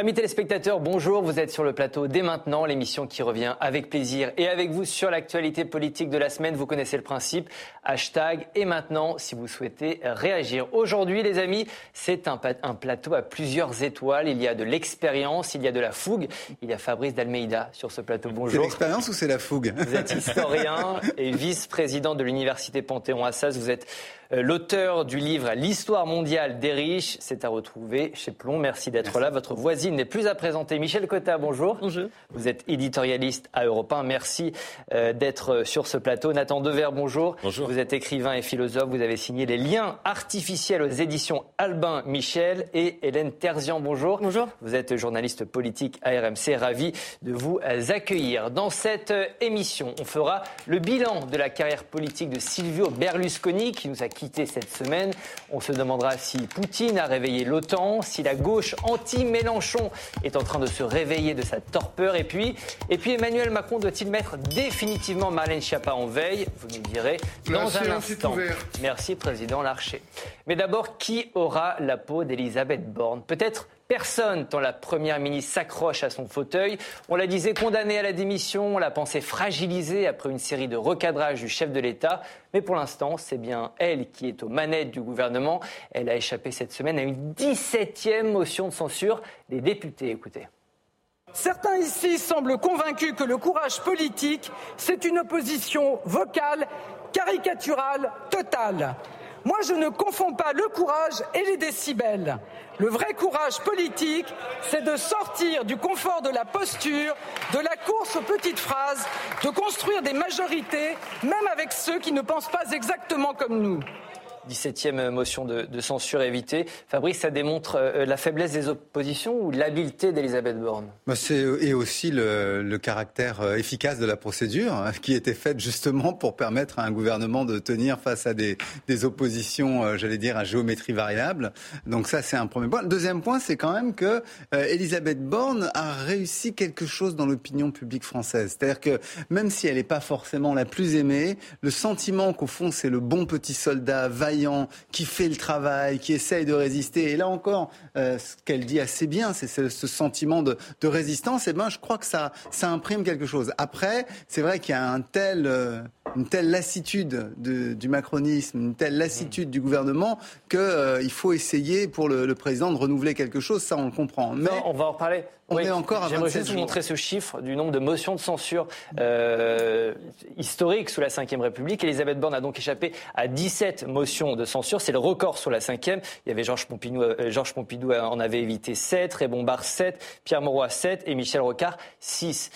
Amis téléspectateurs, bonjour. Vous êtes sur le plateau dès maintenant, l'émission qui revient avec plaisir et avec vous sur l'actualité politique de la semaine. Vous connaissez le principe. Hashtag et maintenant si vous souhaitez réagir. Aujourd'hui, les amis, c'est un, un, plateau à plusieurs étoiles. Il y a de l'expérience, il y a de la fougue. Il y a Fabrice Dalmeida sur ce plateau. Bonjour. C'est l'expérience ou c'est la fougue? Vous êtes historien et vice-président de l'université Panthéon-Assas. Vous êtes l'auteur du livre L'histoire mondiale des riches. C'est à retrouver chez Plomb. Merci d'être là. Votre voisine n'est plus à présenter. Michel Cotta, bonjour. Bonjour. Vous êtes éditorialiste à Europe 1. Merci euh, d'être sur ce plateau. Nathan Dever, bonjour. Bonjour. Vous êtes écrivain et philosophe. Vous avez signé Les liens artificiels aux éditions Albin Michel et Hélène Terzian. Bonjour. Bonjour. Vous êtes journaliste politique à RMC. Ravi de vous accueillir. Dans cette émission, on fera le bilan de la carrière politique de Silvio Berlusconi qui nous a quitté cette semaine. On se demandera si Poutine a réveillé l'OTAN, si la gauche anti-Mélenchon est en train de se réveiller de sa torpeur. Et puis, et puis Emmanuel Macron doit-il mettre définitivement Marlène Schiappa en veille? Vous nous direz dans un instant. Merci, Président Larcher. Mais d'abord, qui aura la peau d'Elisabeth Borne? Peut-être Personne, tant la Première ministre s'accroche à son fauteuil. On la disait condamnée à la démission, on la pensait fragilisée après une série de recadrages du chef de l'État. Mais pour l'instant, c'est bien elle qui est aux manettes du gouvernement. Elle a échappé cette semaine à une 17e motion de censure des députés. Écoutez. Certains ici semblent convaincus que le courage politique, c'est une opposition vocale, caricaturale, totale. Moi, je ne confonds pas le courage et les décibels. Le vrai courage politique, c'est de sortir du confort de la posture, de la course aux petites phrases, de construire des majorités, même avec ceux qui ne pensent pas exactement comme nous. 17e motion de, censure évitée. Fabrice, ça démontre euh, la faiblesse des oppositions ou l'habileté d'Elisabeth Borne? Bah Et aussi le, caractère euh, efficace de la procédure hein, qui était faite justement pour permettre à un gouvernement de tenir face à des, oppositions, euh, j'allais dire, à géométrie variable. Donc ça, c'est un premier point. Le deuxième point, c'est quand même que euh, Elisabeth Borne a réussi quelque chose dans l'opinion publique française. C'est-à-dire que même si elle n'est pas forcément la plus aimée, le sentiment qu'au fond, c'est le bon petit soldat vaillant qui fait le travail, qui essaye de résister. Et là encore, euh, ce qu'elle dit assez bien, c'est ce, sentiment de, de, résistance. Et eh ben, je crois que ça, ça imprime quelque chose. Après, c'est vrai qu'il y a un tel, euh, une telle lassitude de, du macronisme, une telle lassitude du gouvernement qu'il euh, faut essayer pour le, le, président de renouveler quelque chose. Ça, on le comprend. Mais non, on va en reparler. On oui, est encore à J'aimerais juste vous montrer ce chiffre du nombre de motions de censure euh, historiques sous la Ve République. Elisabeth Borne a donc échappé à 17 motions de censure. C'est le record sur la Ve. Il y avait Georges Pompidou, euh, Georges Pompidou en avait évité 7, Raymond Barre 7, Pierre Mauroy 7 et Michel Rocard 6.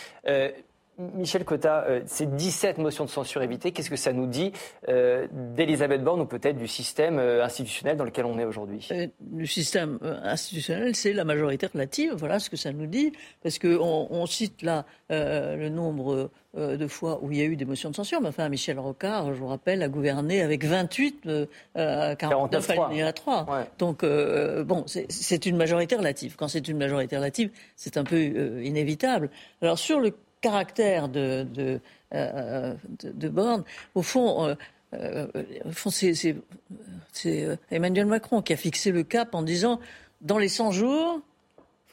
Michel Cotta, euh, ces 17 motions de censure évitées, qu'est-ce que ça nous dit euh, d'Elisabeth Borne ou peut-être du système euh, institutionnel dans lequel on est aujourd'hui? Euh, Le système institutionnel, c'est la majorité relative. Voilà ce que ça nous dit. Parce qu'on on cite là le nombre de fois où il y a eu des motions de censure. Mais enfin, Michel Rocard, je vous rappelle, a gouverné avec 28 à 49 à 3. Ouais. Donc, bon, c'est une majorité relative. Quand c'est une majorité relative, c'est un peu inévitable. Alors, sur le caractère de, de, euh, de, de Borne, au fond, euh, euh, au fond c'est Emmanuel Macron qui a fixé le cap en disant dans les 100 jours,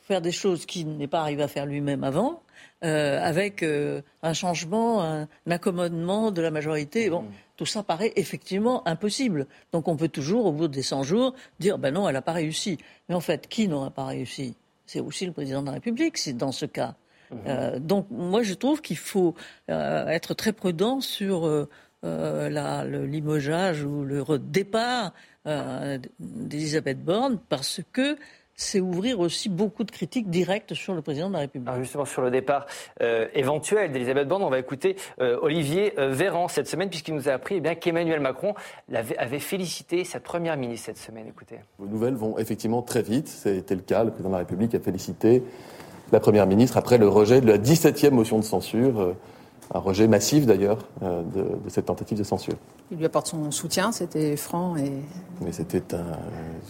faire des choses qu'il n'est pas arrivé à faire lui-même avant, avec un changement, un, un, accommodement de la majorité. Bon, tout ça paraît effectivement impossible. Donc on peut toujours, au bout des 100 jours, dire ben non, elle n'a pas réussi. Mais en fait, qui n'aura pas réussi? C'est aussi le président de la République, c'est dans ce cas. Euh, donc moi je trouve qu'il faut euh, être très prudent sur euh, la, le limogeage ou le départ d'Elisabeth Borne parce que c'est ouvrir aussi beaucoup de critiques directes sur le président de la République. Alors justement, sur le départ euh, éventuel d'Elisabeth Borne, on va écouter euh, Olivier Véran cette semaine, puisqu'il nous a appris eh bien, qu'Emmanuel Macron avait, avait, félicité sa première ministre cette semaine. Écoutez. Les nouvelles vont effectivement très vite. C'était le cas. Le président de la République a félicité la Première ministre après le rejet de la 17e motion de censure, euh, un rejet massif d'ailleurs euh, de, de, cette tentative de censure. Il lui apporte son soutien, c'était franc et... Mais c'était un...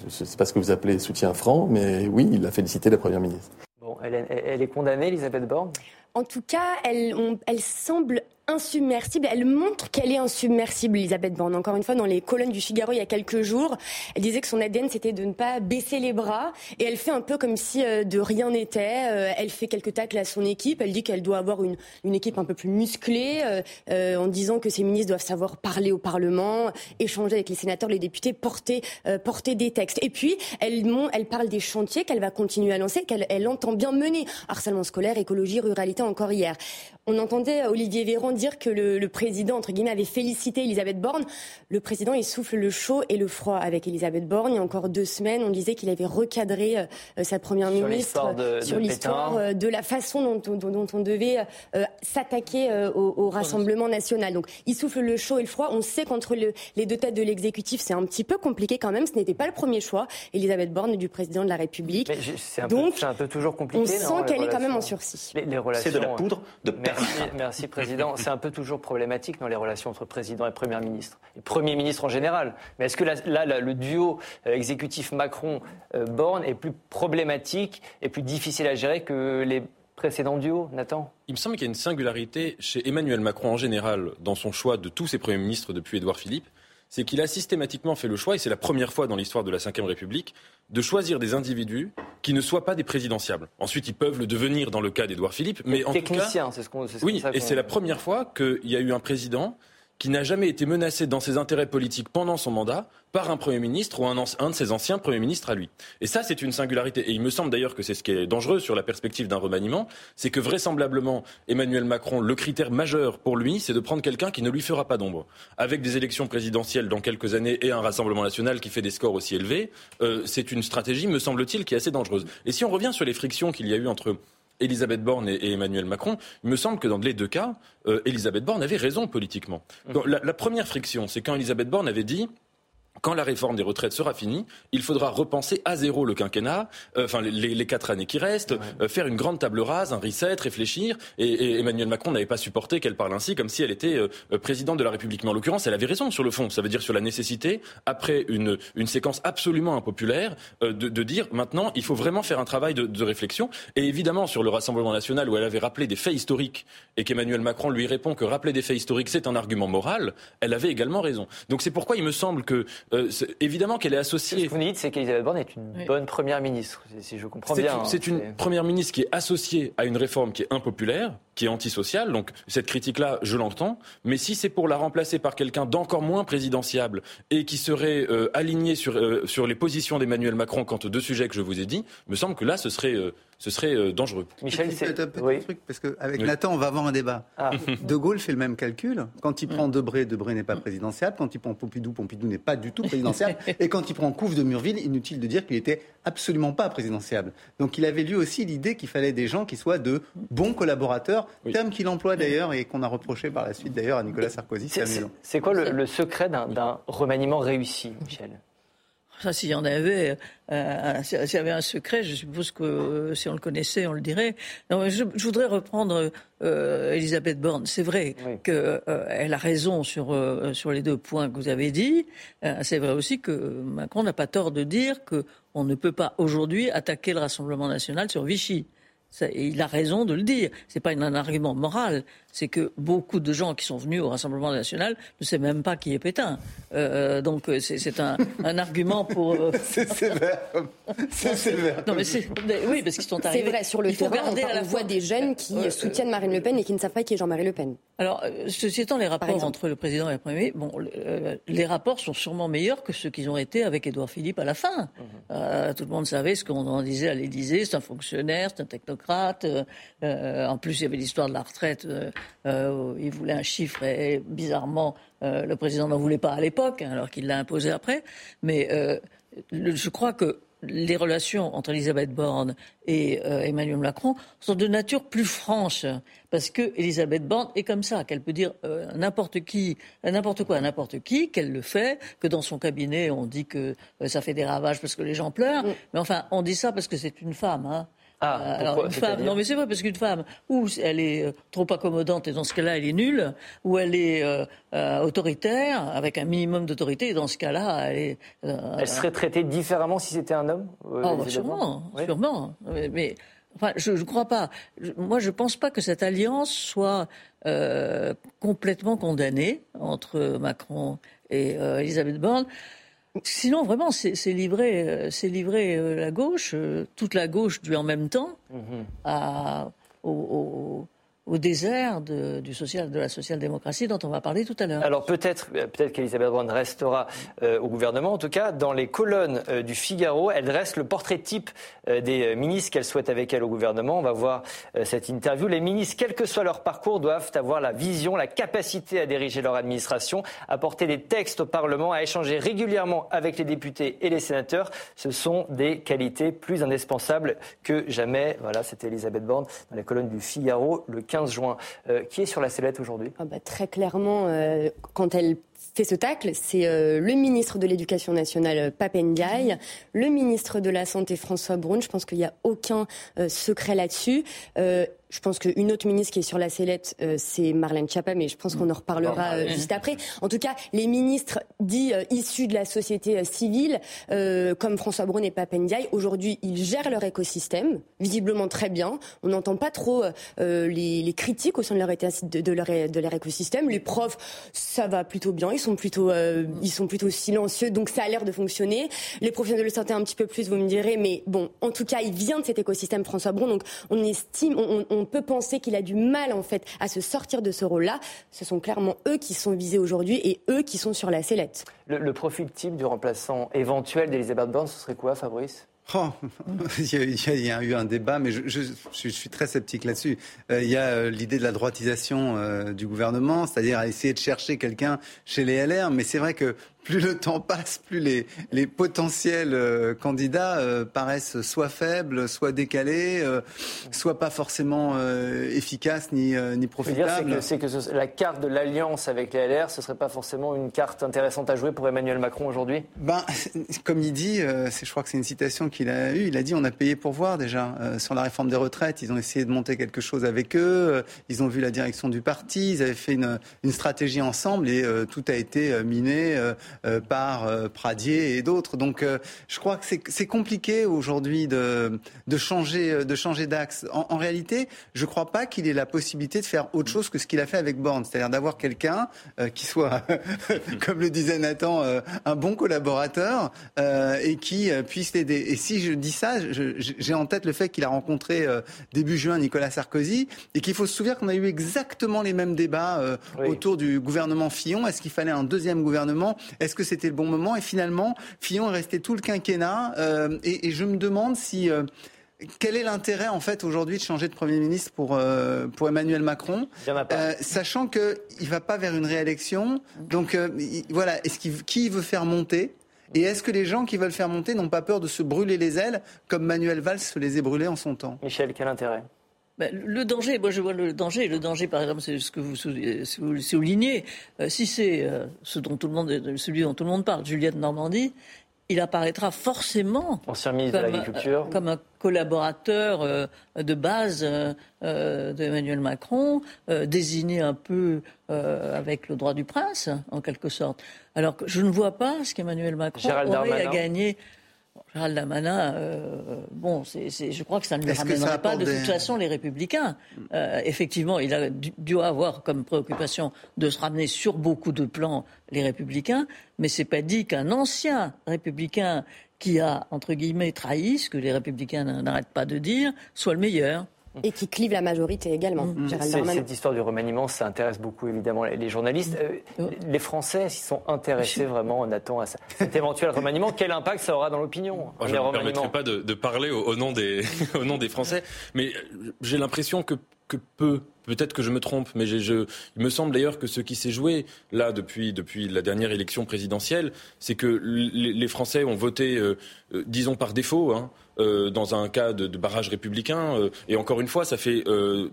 Je ne sais pas ce que vous appelez soutien franc, mais oui, il a félicité la Première ministre. Bon, elle, elle est condamnée, Elisabeth Borne? En tout cas, elle, on, elle semble insubmersible. Elle montre qu'elle est insubmersible, Elisabeth Borne. Encore une fois, dans les colonnes du Figaro il y a quelques jours, elle disait que son ADN c'était de ne pas baisser les bras et elle fait un peu comme si euh, de rien n'était. Euh, elle fait quelques tacles à son équipe. Elle dit qu'elle doit avoir une, une, équipe un peu plus musclée euh, en disant que ses ministres doivent savoir parler au Parlement, échanger avec les sénateurs, les députés, porter, porter des textes. Et puis, elle, elle parle des chantiers qu'elle va continuer à lancer, qu'elle elle entend bien mener. Harcèlement scolaire, écologie, ruralité encore hier. On entendait Olivier Véran dire que le, président, entre guillemets, avait félicité Elisabeth Borne. Le président, il souffle le chaud et le froid avec Elisabeth Borne. Il y a encore deux semaines, on disait qu'il avait recadré euh, sa première ministre sur l'histoire euh, de, la façon dont, dont, on devait euh, s'attaquer au, Rassemblement national. Donc, il souffle le chaud et le froid. On sait qu'entre les deux têtes de l'exécutif, c'est un petit peu compliqué quand même. Ce n'était pas le premier choix, Elisabeth Borne, du président de la République. C'est un, un, peu toujours compliqué. On sent qu'elle est quand même en sursis. Les, c'est de la poudre de Merci, Président. C'est un peu toujours problématique dans les relations entre Président et Premier ministre, et Premier ministre en général. Mais est-ce que là, le duo euh, exécutif Macron-Borne est plus problématique et plus difficile à gérer que les précédents duos, Nathan? Il me semble qu'il y a une singularité chez Emmanuel Macron en général dans son choix de tous ses premiers ministres depuis Édouard Philippe c'est qu'il a systématiquement fait le choix, et c'est la première fois dans l'histoire de la Ve République, de choisir des individus qui ne soient pas des présidentiables. Ensuite, ils peuvent le devenir dans le cas d'Édouard Philippe, mais en tout cas, c'est ce qu'on. Oui, et c'est la première fois qu'il y a eu un président qui n'a jamais été menacé dans ses intérêts politiques pendant son mandat par un Premier ministre ou un, de ses anciens Premiers ministres à lui. Et ça, c'est une singularité. Et il me semble d'ailleurs que c'est ce qui est dangereux sur la perspective d'un remaniement, c'est que vraisemblablement, Emmanuel Macron, le critère majeur pour lui, c'est de prendre quelqu'un qui ne lui fera pas d'ombre. Avec des élections présidentielles dans quelques années et un Rassemblement national qui fait des scores aussi élevés, euh, c'est une stratégie, me semble-t-il, qui est assez dangereuse. Et si on revient sur les frictions qu'il y a eu entre Elisabeth Borne et, Emmanuel Macron, il me semble que dans les deux cas, euh, Elisabeth Borne avait raison politiquement. Mmh. la, la, première friction, c'est quand Elisabeth Borne avait dit quand la réforme des retraites sera finie, il faudra repenser à zéro le quinquennat, euh, enfin les, quatre années qui restent, euh, faire une grande table rase, un reset, réfléchir. Et, Emmanuel Macron n'avait pas supporté qu'elle parle ainsi, comme si elle était euh, présidente de la République. Mais en l'occurrence, elle avait raison sur le fond. Ça veut dire sur la nécessité, après une, une séquence absolument impopulaire, de, de, dire maintenant, il faut vraiment faire un travail de, de, réflexion. Et évidemment, sur le Rassemblement national, où elle avait rappelé des faits historiques, et qu'Emmanuel Macron lui répond que rappeler des faits historiques, c'est un argument moral, elle avait également raison. Donc c'est pourquoi il me semble que euh, évidemment qu'elle est associée. Ce que vous dites, c'est qu'Elisabeth Borne est une bonne première ministre, si je comprends bien. C'est une première ministre qui est associée à une réforme qui est impopulaire, qui est antisociale. Donc cette critique-là, je l'entends. Mais si c'est pour la remplacer par quelqu'un d'encore moins présidentiable et qui serait euh, aligné sur, euh, sur les positions d'Emmanuel Macron quant aux deux sujets que je vous ai dit, me semble que là, ce serait ce serait euh, dangereux. Michel, c'est un petit truc parce qu'avec Nathan, on va avoir un débat. Ah. De Gaulle fait le même calcul. Quand il prend Debré, Debré n'est pas présidentiable. Quand il prend Pompidou, Pompidou n'est pas du tout présidentiable. Et quand il prend Couve de Murville, inutile de dire qu'il était absolument pas présidentiable. Donc il avait lui aussi l'idée qu'il fallait des gens qui soient de bons collaborateurs, terme qu'il emploie d'ailleurs et qu'on a reproché par la suite d'ailleurs à Nicolas Sarkozy. C'est quoi le secret d'un remaniement réussi, Michel? Ça, s'il y en avait, euh, s'il y avait un secret, je suppose que euh, si on le connaissait, on le dirait. Non, je, voudrais reprendre euh, Elisabeth Borne. C'est vrai qu'elle a raison sur, sur les deux points que vous avez dit. C'est vrai aussi que Macron n'a pas tort de dire qu'on ne peut pas aujourd'hui attaquer le Rassemblement national sur Vichy il a raison de le dire. C'est pas un argument moral. C'est que beaucoup de gens qui sont venus au Rassemblement national ne savent même pas qui est Pétain. Euh, donc euh, c'est un, un, argument pour. Euh, c'est sévère. C'est sévère. Non mais c'est oui parce qu'ils sont arrivés. C'est vrai sur le terrain. On, à la voix des jeunes qui soutiennent Marine Le Pen et qui ne savent pas qui est Jean-Marie Le Pen. Alors ceci étant les rapports entre le président et le premier, bon les rapports sont sûrement meilleurs que ceux qu'ils ont été avec Édouard Philippe à la fin. Mhm. tout le monde savait ce qu'on en disait à l'Élysée. C'est un fonctionnaire, c'est un technocrate euh, en plus, il y avait l'histoire de la retraite. Euh, euh, il voulait un chiffre et, bizarrement, le président n'en voulait pas à l'époque, hein, alors qu'il l'a imposé après. Mais je crois que les relations entre Elisabeth Borne et Emmanuel Macron sont de nature plus franche, parce que Elisabeth Borne est comme ça, qu'elle peut dire n'importe qui, n'importe quoi à n'importe qui, qu'elle le fait, que dans son cabinet on dit que ça fait des ravages parce que les gens pleurent, mm. mais enfin on dit ça parce que c'est une femme. Hein. Ah, euh, alors une femme, non mais c'est vrai parce qu'une femme, ou elle est euh, trop accommodante et dans ce cas-là elle est nulle, ou elle est euh, autoritaire avec un minimum d'autorité et dans ce cas-là elle est. elle serait traitée différemment si c'était un homme. Oh, sûrement, sûrement. Mais, Enfin, je ne crois pas. moi, je ne pense pas que cette alliance soit euh, complètement condamnée entre Macron et euh, Elisabeth Borne. Sinon, vraiment, c'est livrer, c'est livrer la gauche, toute la gauche du en même temps, à, au, au désert de, du social, de la social-démocratie dont on va parler tout à l'heure. Alors peut-être euh, peut-être qu'Elisabeth Borne restera euh, au gouvernement. En tout cas, dans les colonnes euh, du Figaro, elle dresse le portrait type des ministres qu'elle souhaite avec elle au gouvernement. On va voir cette interview. Les ministres, quel que soit leur parcours, doivent avoir la vision, la capacité à diriger leur administration, à porter des textes au Parlement, à échanger régulièrement avec les députés et les sénateurs. Ce sont des qualités plus indispensables que jamais. Voilà, c'était Elisabeth Borne dans les colonnes du Figaro le 15 juin. Euh, qui est sur la sellette aujourd'hui? Ah bah, Très clairement, euh, quand elle fait ce tacle, c'est euh, le ministre de l'Éducation nationale, Papendiaï, le ministre de la Santé, François Braun. Je pense qu'il n'y a aucun secret là-dessus. Je pense qu'une autre ministre qui est sur la sellette, euh, c'est Marlène Schiappa, mais je pense qu'on en reparlera euh, juste après. En tout cas, les ministres dits euh, issus de la société civile, comme François Braun et Papendiaï, aujourd'hui, ils gèrent leur écosystème, visiblement très bien. On n'entend pas trop les, les, critiques au sein de leur, de, leur, de leur écosystème. Les profs, ça va plutôt bien, ils sont plutôt, ils sont plutôt silencieux, donc ça a l'air de fonctionner. Les professionnels de santé un petit peu plus, vous me direz, mais bon, en tout cas, il vient de cet écosystème, François Braun, donc on estime, on, on on peut penser qu'il a du mal en fait à se sortir de ce rôle-là. Ce sont clairement eux qui sont visés aujourd'hui et eux qui sont sur la sellette. Le, profil type du remplaçant éventuel d'Elisabeth Borne, ce serait quoi, Fabrice? Oh, il, y a, eu un débat, mais je, suis très sceptique là-dessus. Euh, il y a euh, l'idée de la droitisation euh, du gouvernement, c'est-à-dire essayer de chercher quelqu'un chez les LR, mais c'est vrai que plus le temps passe, plus les, les potentiels euh, candidats euh, paraissent soit faibles, soit décalés, euh, soit pas forcément efficaces ni, ni profitables. C'est que, que la carte de l'alliance avec les LR, ce serait pas forcément une carte intéressante à jouer pour Emmanuel Macron aujourd'hui? Ben, Comme il dit, je crois que c'est une citation qu'il a eue, il a dit on a payé pour voir déjà. sur la réforme des retraites, ils ont essayé de monter quelque chose avec eux, ils ont vu la direction du parti, ils avaient fait une, une stratégie ensemble et tout a été miné par euh, Pradier et d'autres. Donc euh, je crois que c'est compliqué aujourd'hui de, de changer de changer d'axe. En, réalité, je ne crois pas qu'il ait la possibilité de faire autre chose que ce qu'il a fait avec Borne, c'est-à-dire d'avoir quelqu'un qui soit, comme le disait Nathan, un bon collaborateur et qui puisse l'aider. Et si je dis ça, j'ai en tête le fait qu'il a rencontré début juin Nicolas Sarkozy et qu'il faut se souvenir qu'on a eu exactement les mêmes débats autour du gouvernement Fillon. Est-ce qu'il fallait un deuxième gouvernement? Est-ce que c'était le bon moment Et finalement, Fillon est resté tout le quinquennat. Euh, et, je me demande si euh, quel est l'intérêt en fait aujourd'hui de changer de Premier ministre pour, euh, pour Emmanuel Macron, sachant qu'il ne va pas vers une réélection. Donc voilà, est-ce qu'il, qui veut faire monter? Et est-ce que les gens qui veulent faire monter n'ont pas peur de se brûler les ailes comme Manuel Valls se les est brûlés en son temps? Michel, quel intérêt? Le danger, moi je vois le danger. Le danger, par exemple, c'est ce que vous, soulignez. Euh, si c'est euh, ce dont tout le monde, celui dont tout le monde parle, Juliette Normandie, il apparaîtra forcément comme, de l'Agriculture. comme un collaborateur euh, de base d'Emmanuel Macron, désigné un peu avec le droit du prince, en quelque sorte. Alors que je ne vois pas ce qu'Emmanuel Macron aurait à gagner Gérald Damanin, euh, bon, je crois que ça ne lui ramènerait pas de toute façon les Républicains. Euh, effectivement, il a dû avoir comme préoccupation de se ramener sur beaucoup de plans les Républicains, mais c'est pas dit qu'un ancien Républicain qui a entre guillemets trahi ce que les Républicains n'arrêtent pas de dire soit le meilleur. Et qui clive la majorité également. Mmh. Cette histoire du remaniement, ça intéresse beaucoup évidemment les journalistes. Euh, les Français s'y sont intéressés vraiment, Nathan, à cet éventuel remaniement. Quel impact ça aura dans l'opinion Je ne me permettrai pas de, parler au, nom des, au nom des Français, mais j'ai l'impression que, que peu Peut-être que je me trompe, mais je, il me semble d'ailleurs que ce qui s'est joué là depuis, depuis la dernière élection présidentielle, c'est que les, Français ont voté, euh, euh, disons par défaut, hein, euh, dans un cas de, barrage républicain. et encore une fois, ça fait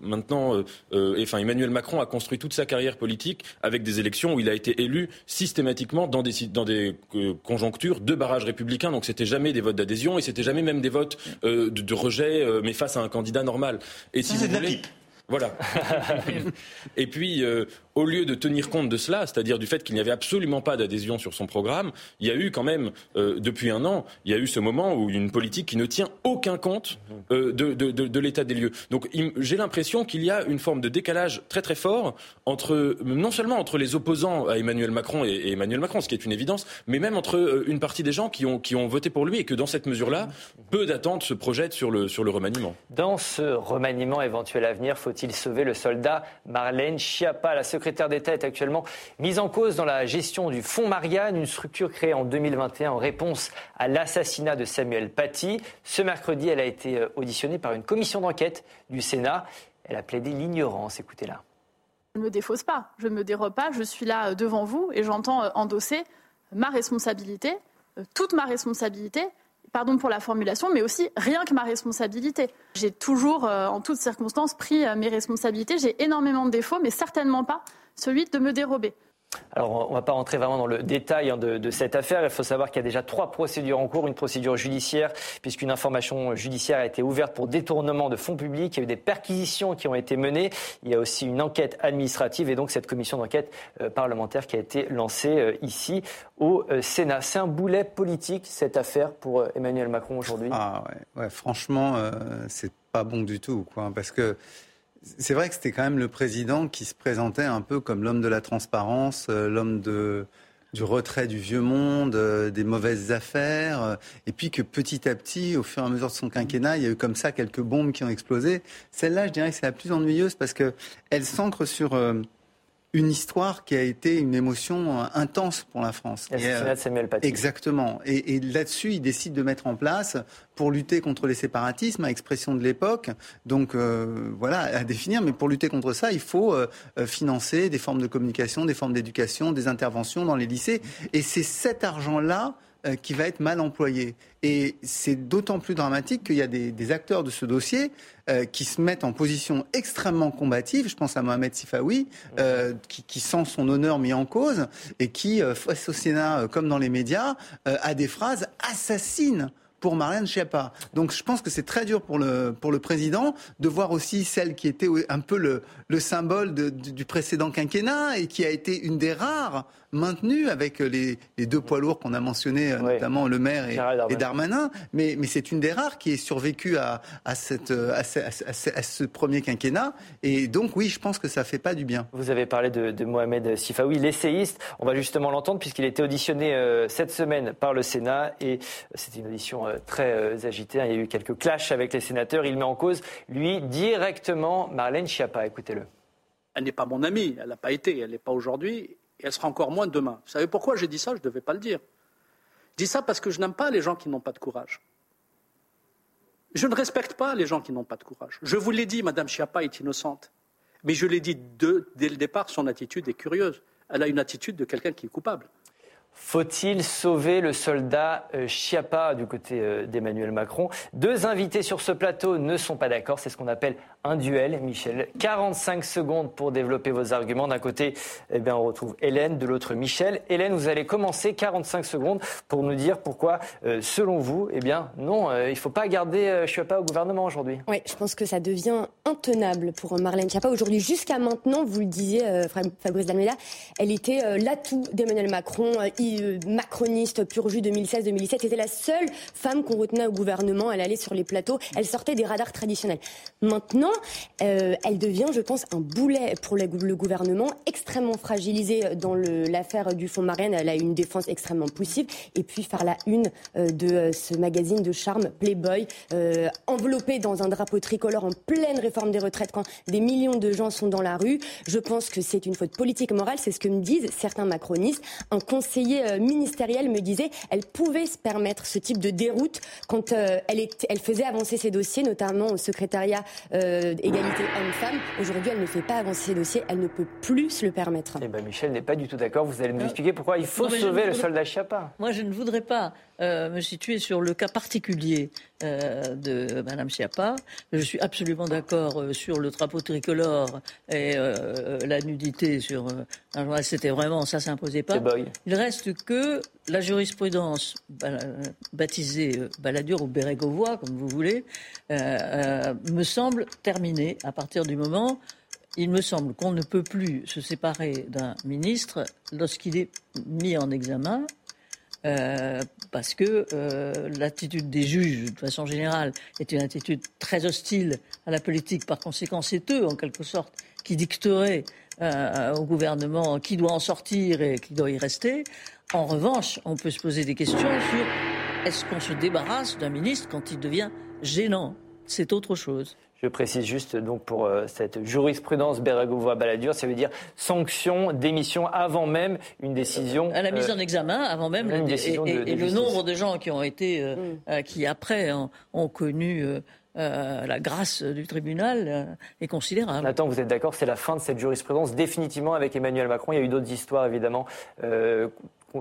maintenant, enfin Emmanuel Macron a construit toute sa carrière politique avec des élections où il a été élu systématiquement dans des, dans des conjonctures de barrage républicain. Donc c'était jamais des votes d'adhésion et c'était jamais même des votes de, rejet, mais face à un candidat normal. Et si vous voulez, Voilà. et puis, euh, au lieu de tenir compte de cela, c'est-à-dire du fait qu'il n'y avait absolument pas d'adhésion sur son programme, il y a eu quand même, euh, depuis un an, il y a eu ce moment où une politique qui ne tient aucun compte euh, de, de, l'état des lieux. Donc j'ai l'impression qu'il y a une forme de décalage très très fort entre, non seulement entre les opposants à Emmanuel Macron et, Emmanuel Macron, ce qui est une évidence, mais même entre une partie des gens qui ont, qui ont voté pour lui et que dans cette mesure-là, peu d'attentes se projettent sur le, sur le remaniement. Dans ce remaniement éventuel à venir, faut-il sauver le soldat Marlène Schiappa, la secrétaire secrétaire d'État est actuellement mise en cause dans la gestion du Fonds Marianne, une structure créée en 2021 en réponse à l'assassinat de Samuel Paty. Ce mercredi, elle a été euh, auditionnée par une commission d'enquête du Sénat. Elle a plaidé l'ignorance. Écoutez-la. Je ne me défausse pas, je ne me dérobe pas, je suis là euh, devant vous et j'entends euh, endosser ma responsabilité, toute ma responsabilité, pardon pour la formulation, mais aussi rien que ma responsabilité. J'ai toujours, en toutes circonstances, pris mes responsabilités. J'ai énormément de défauts, mais certainement pas celui de me dérober. Alors, on ne va pas rentrer vraiment dans le détail hein, de, cette affaire. Il faut savoir qu'il y a déjà trois procédures en cours. Une procédure judiciaire, puisqu'une information judiciaire a été ouverte pour détournement de fonds publics. Il y a eu des perquisitions qui ont été menées. Il y a aussi une enquête administrative et donc cette commission d'enquête euh, parlementaire qui a été lancée euh, ici au euh, Sénat. C'est un boulet politique, cette affaire, pour Emmanuel Macron aujourd'hui? Ah ouais, franchement, c'est pas bon du tout. Quoi, parce que c'est vrai que c'était quand même le président qui se présentait un peu comme l'homme de la transparence, euh, l'homme du retrait du vieux monde, euh, des mauvaises affaires, euh, et puis que petit à petit, au fur et à mesure de son quinquennat, il y a eu comme ça quelques bombes qui ont explosé. Celle-là, je dirais que c'est la plus ennuyeuse parce qu'elle s'ancre sur une histoire qui a été une émotion euh, intense pour la France. L'assassinat de Samuel Paty. Exactement. Et, là-dessus, il décide de mettre en place, pour lutter contre les séparatismes, à expression de l'époque, donc euh, voilà, à définir, mais pour lutter contre ça, il faut euh, financer des formes de communication, des formes d'éducation, des interventions dans les lycées. Et c'est cet argent-là qui va être mal employé. Et c'est d'autant plus dramatique qu'il y a des, acteurs de ce dossier euh, qui se mettent en position extrêmement combative. Je pense à Mohamed Sifawi, euh, qui, sent son honneur mis en cause et qui, euh, face au Sénat comme dans les médias, a des phrases assassines pour Marianne Schiappa. Donc je pense que c'est très dur pour le, pour le président de voir aussi celle qui était un peu le, le symbole du précédent quinquennat et qui a été une des rares maintenues avec les, les deux poids lourds qu'on a mentionnés, euh, notamment le maire et, Darmanin. Mais, mais c'est une des rares qui est survécue à, à, cette, à, ce, à, ce, premier quinquennat. Et donc oui, je pense que ça fait pas du bien. Vous avez parlé de, de Mohamed Sifawi, l'essayiste. On va justement l'entendre puisqu'il a été auditionné euh, cette semaine par le Sénat et c'était une audition euh, très euh, agité. Hein. Il y a eu quelques clashs avec les sénateurs. Il met en cause, lui, directement Marlène Schiappa. Écoutez-le. Elle n'est pas mon amie. Elle n'a pas été. Elle n'est pas aujourd'hui. Et elle sera encore moins demain. Vous savez pourquoi j'ai dit ça? Je ne devais pas le dire. Je dis ça parce que je n'aime pas les gens qui n'ont pas de courage. Je ne respecte pas les gens qui n'ont pas de courage. Je vous l'ai dit, Madame Schiappa est innocente. Mais je l'ai dit dès le départ, son attitude est curieuse. Elle a une attitude de quelqu'un qui est coupable. Faut-il sauver le soldat euh, Chiappa du côté euh, d'Emmanuel Macron? Deux invités sur ce plateau ne sont pas d'accord. C'est ce qu'on appelle un duel, Michel. 45 secondes pour développer vos arguments. D'un côté, eh bien, on retrouve Hélène, de l'autre Michel. Hélène, vous allez commencer 45 secondes pour nous dire pourquoi, euh, selon vous, eh bien, non, il ne faut pas garder Chiappa au gouvernement aujourd'hui. Oui, je pense que ça devient intenable pour Marlène Schiappa. Aujourd'hui, jusqu'à maintenant, vous le disiez, Fabrice Dalmeda, elle était l'atout d'Emmanuel Macron euh, macroniste pur jus 2016-2017. C'était la seule femme qu'on retenait au gouvernement. Elle allait sur les plateaux. Elle sortait des radars traditionnels. Maintenant, euh, elle devient, je pense, un boulet pour le, gouvernement, extrêmement fragilisée dans l'affaire du fonds Marianne. Elle a une défense extrêmement poussive. Et puis faire la une euh, de ce magazine de charme Playboy, enveloppé dans un drapeau tricolore en pleine réforme des retraites, quand des millions de gens sont dans la rue. Je pense que c'est une faute politique morale. C'est ce que me disent certains macronistes. Un conseiller euh, ministérielle me disait elle pouvait se permettre ce type de déroute quand euh, elle, faisait avancer ses dossiers, notamment au secrétariat euh, égalité hommes-femmes. Aujourd'hui, elle ne fait pas avancer ses dossiers, elle ne peut plus se le permettre. Eh ben, Michel n'est pas du tout d'accord. Vous allez nous expliquer pourquoi il faut sauver le soldat Chiappa. Moi, je ne voudrais pas euh, me situer sur le cas particulier euh, de Madame Schiappa. Je suis absolument d'accord euh, sur le drapeau tricolore et la nudité sur un C'était vraiment ça s'imposait pas. Il reste que la jurisprudence baptisée Balladur ou Bérégovois, comme vous voulez, me semble terminée à partir du moment il me semble qu'on ne peut plus se séparer d'un ministre lorsqu'il est mis en examen euh, parce que euh, l'attitude des juges, de façon générale, est une attitude très hostile à la politique. Par conséquent, c'est eux, en quelque sorte, qui dicteraient euh, au gouvernement qui doit en sortir et qui doit y rester. En revanche, on peut se poser des questions sur est-ce qu'on se débarrasse d'un ministre quand il devient gênant? C'est autre chose. Je précise juste donc pour euh, cette jurisprudence Bérégovoy-Balladur, ça veut dire sanction, démission avant même une décision. À la mise euh, en examen, avant même, une décision et, et, le nombre de gens qui ont été, euh, mm. qui après ont, connu. la grâce du tribunal est considérable. Nathan, vous êtes d'accord, c'est la fin de cette jurisprudence définitivement avec Emmanuel Macron. Il y a eu d'autres histoires évidemment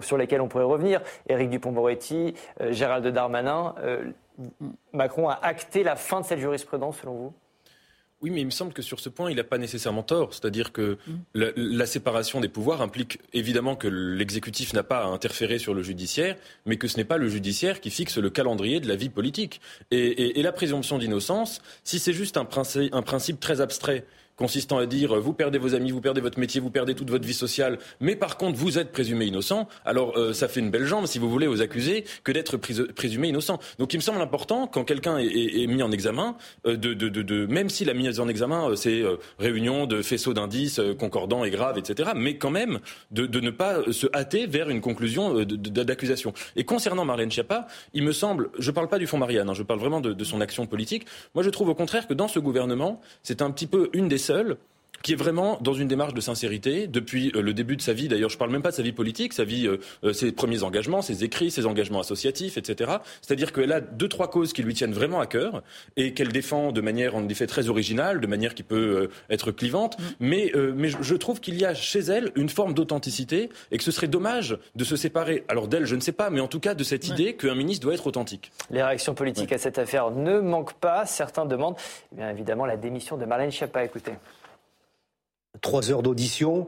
sur lesquelles on pourrait revenir. Éric Dupont-Moretti, Gérald Darmanin. Macron a acté la fin de cette jurisprudence, selon vous? Oui, mais il me semble que sur ce point, il n'a pas nécessairement tort. C'est-à-dire que la, séparation des pouvoirs implique évidemment que l'exécutif n'a pas à interférer sur le judiciaire, mais que ce n'est pas le judiciaire qui fixe le calendrier de la vie politique. Et, la présomption d'innocence, si c'est juste un principe très abstrait consistant à dire vous perdez vos amis, vous perdez votre métier, vous perdez toute votre vie sociale, mais par contre vous êtes présumé innocent, alors euh, ça fait une belle jambe, si vous voulez, aux accusés que d'être présumé innocent. Donc il me semble important, quand quelqu'un est, mis en examen, euh, de, de, de, même si la mise en examen, euh, c'est réunion de faisceaux d'indices concordants et graves, etc., mais quand même de, ne pas se hâter vers une conclusion d'accusation. Et concernant Marlène Schiappa, il me semble, je ne parle pas du fond Marianne, hein, je parle vraiment de son action politique, moi je trouve au contraire que dans ce gouvernement, c'est un petit peu une des seul qui est vraiment dans une démarche de sincérité depuis euh, le début de sa vie. D'ailleurs, je ne parle même pas de sa vie politique, sa vie, euh, euh, ses premiers engagements, ses écrits, ses engagements associatifs, etc. C'est-à-dire qu'elle a deux, trois causes qui lui tiennent vraiment à cœur et qu'elle défend de manière, en effet, très originale, de manière qui peut être clivante. Mm. Mais, mais je trouve qu'il y a chez elle une forme d'authenticité et que ce serait dommage de se séparer. Alors d'elle, je ne sais pas, mais en tout cas de cette idée qu'un ministre doit être authentique. Les réactions politiques à cette affaire ne manquent pas. Certains demandent, eh bien évidemment, la démission de Marlène Schiappa. Écoutez trois heures d'audition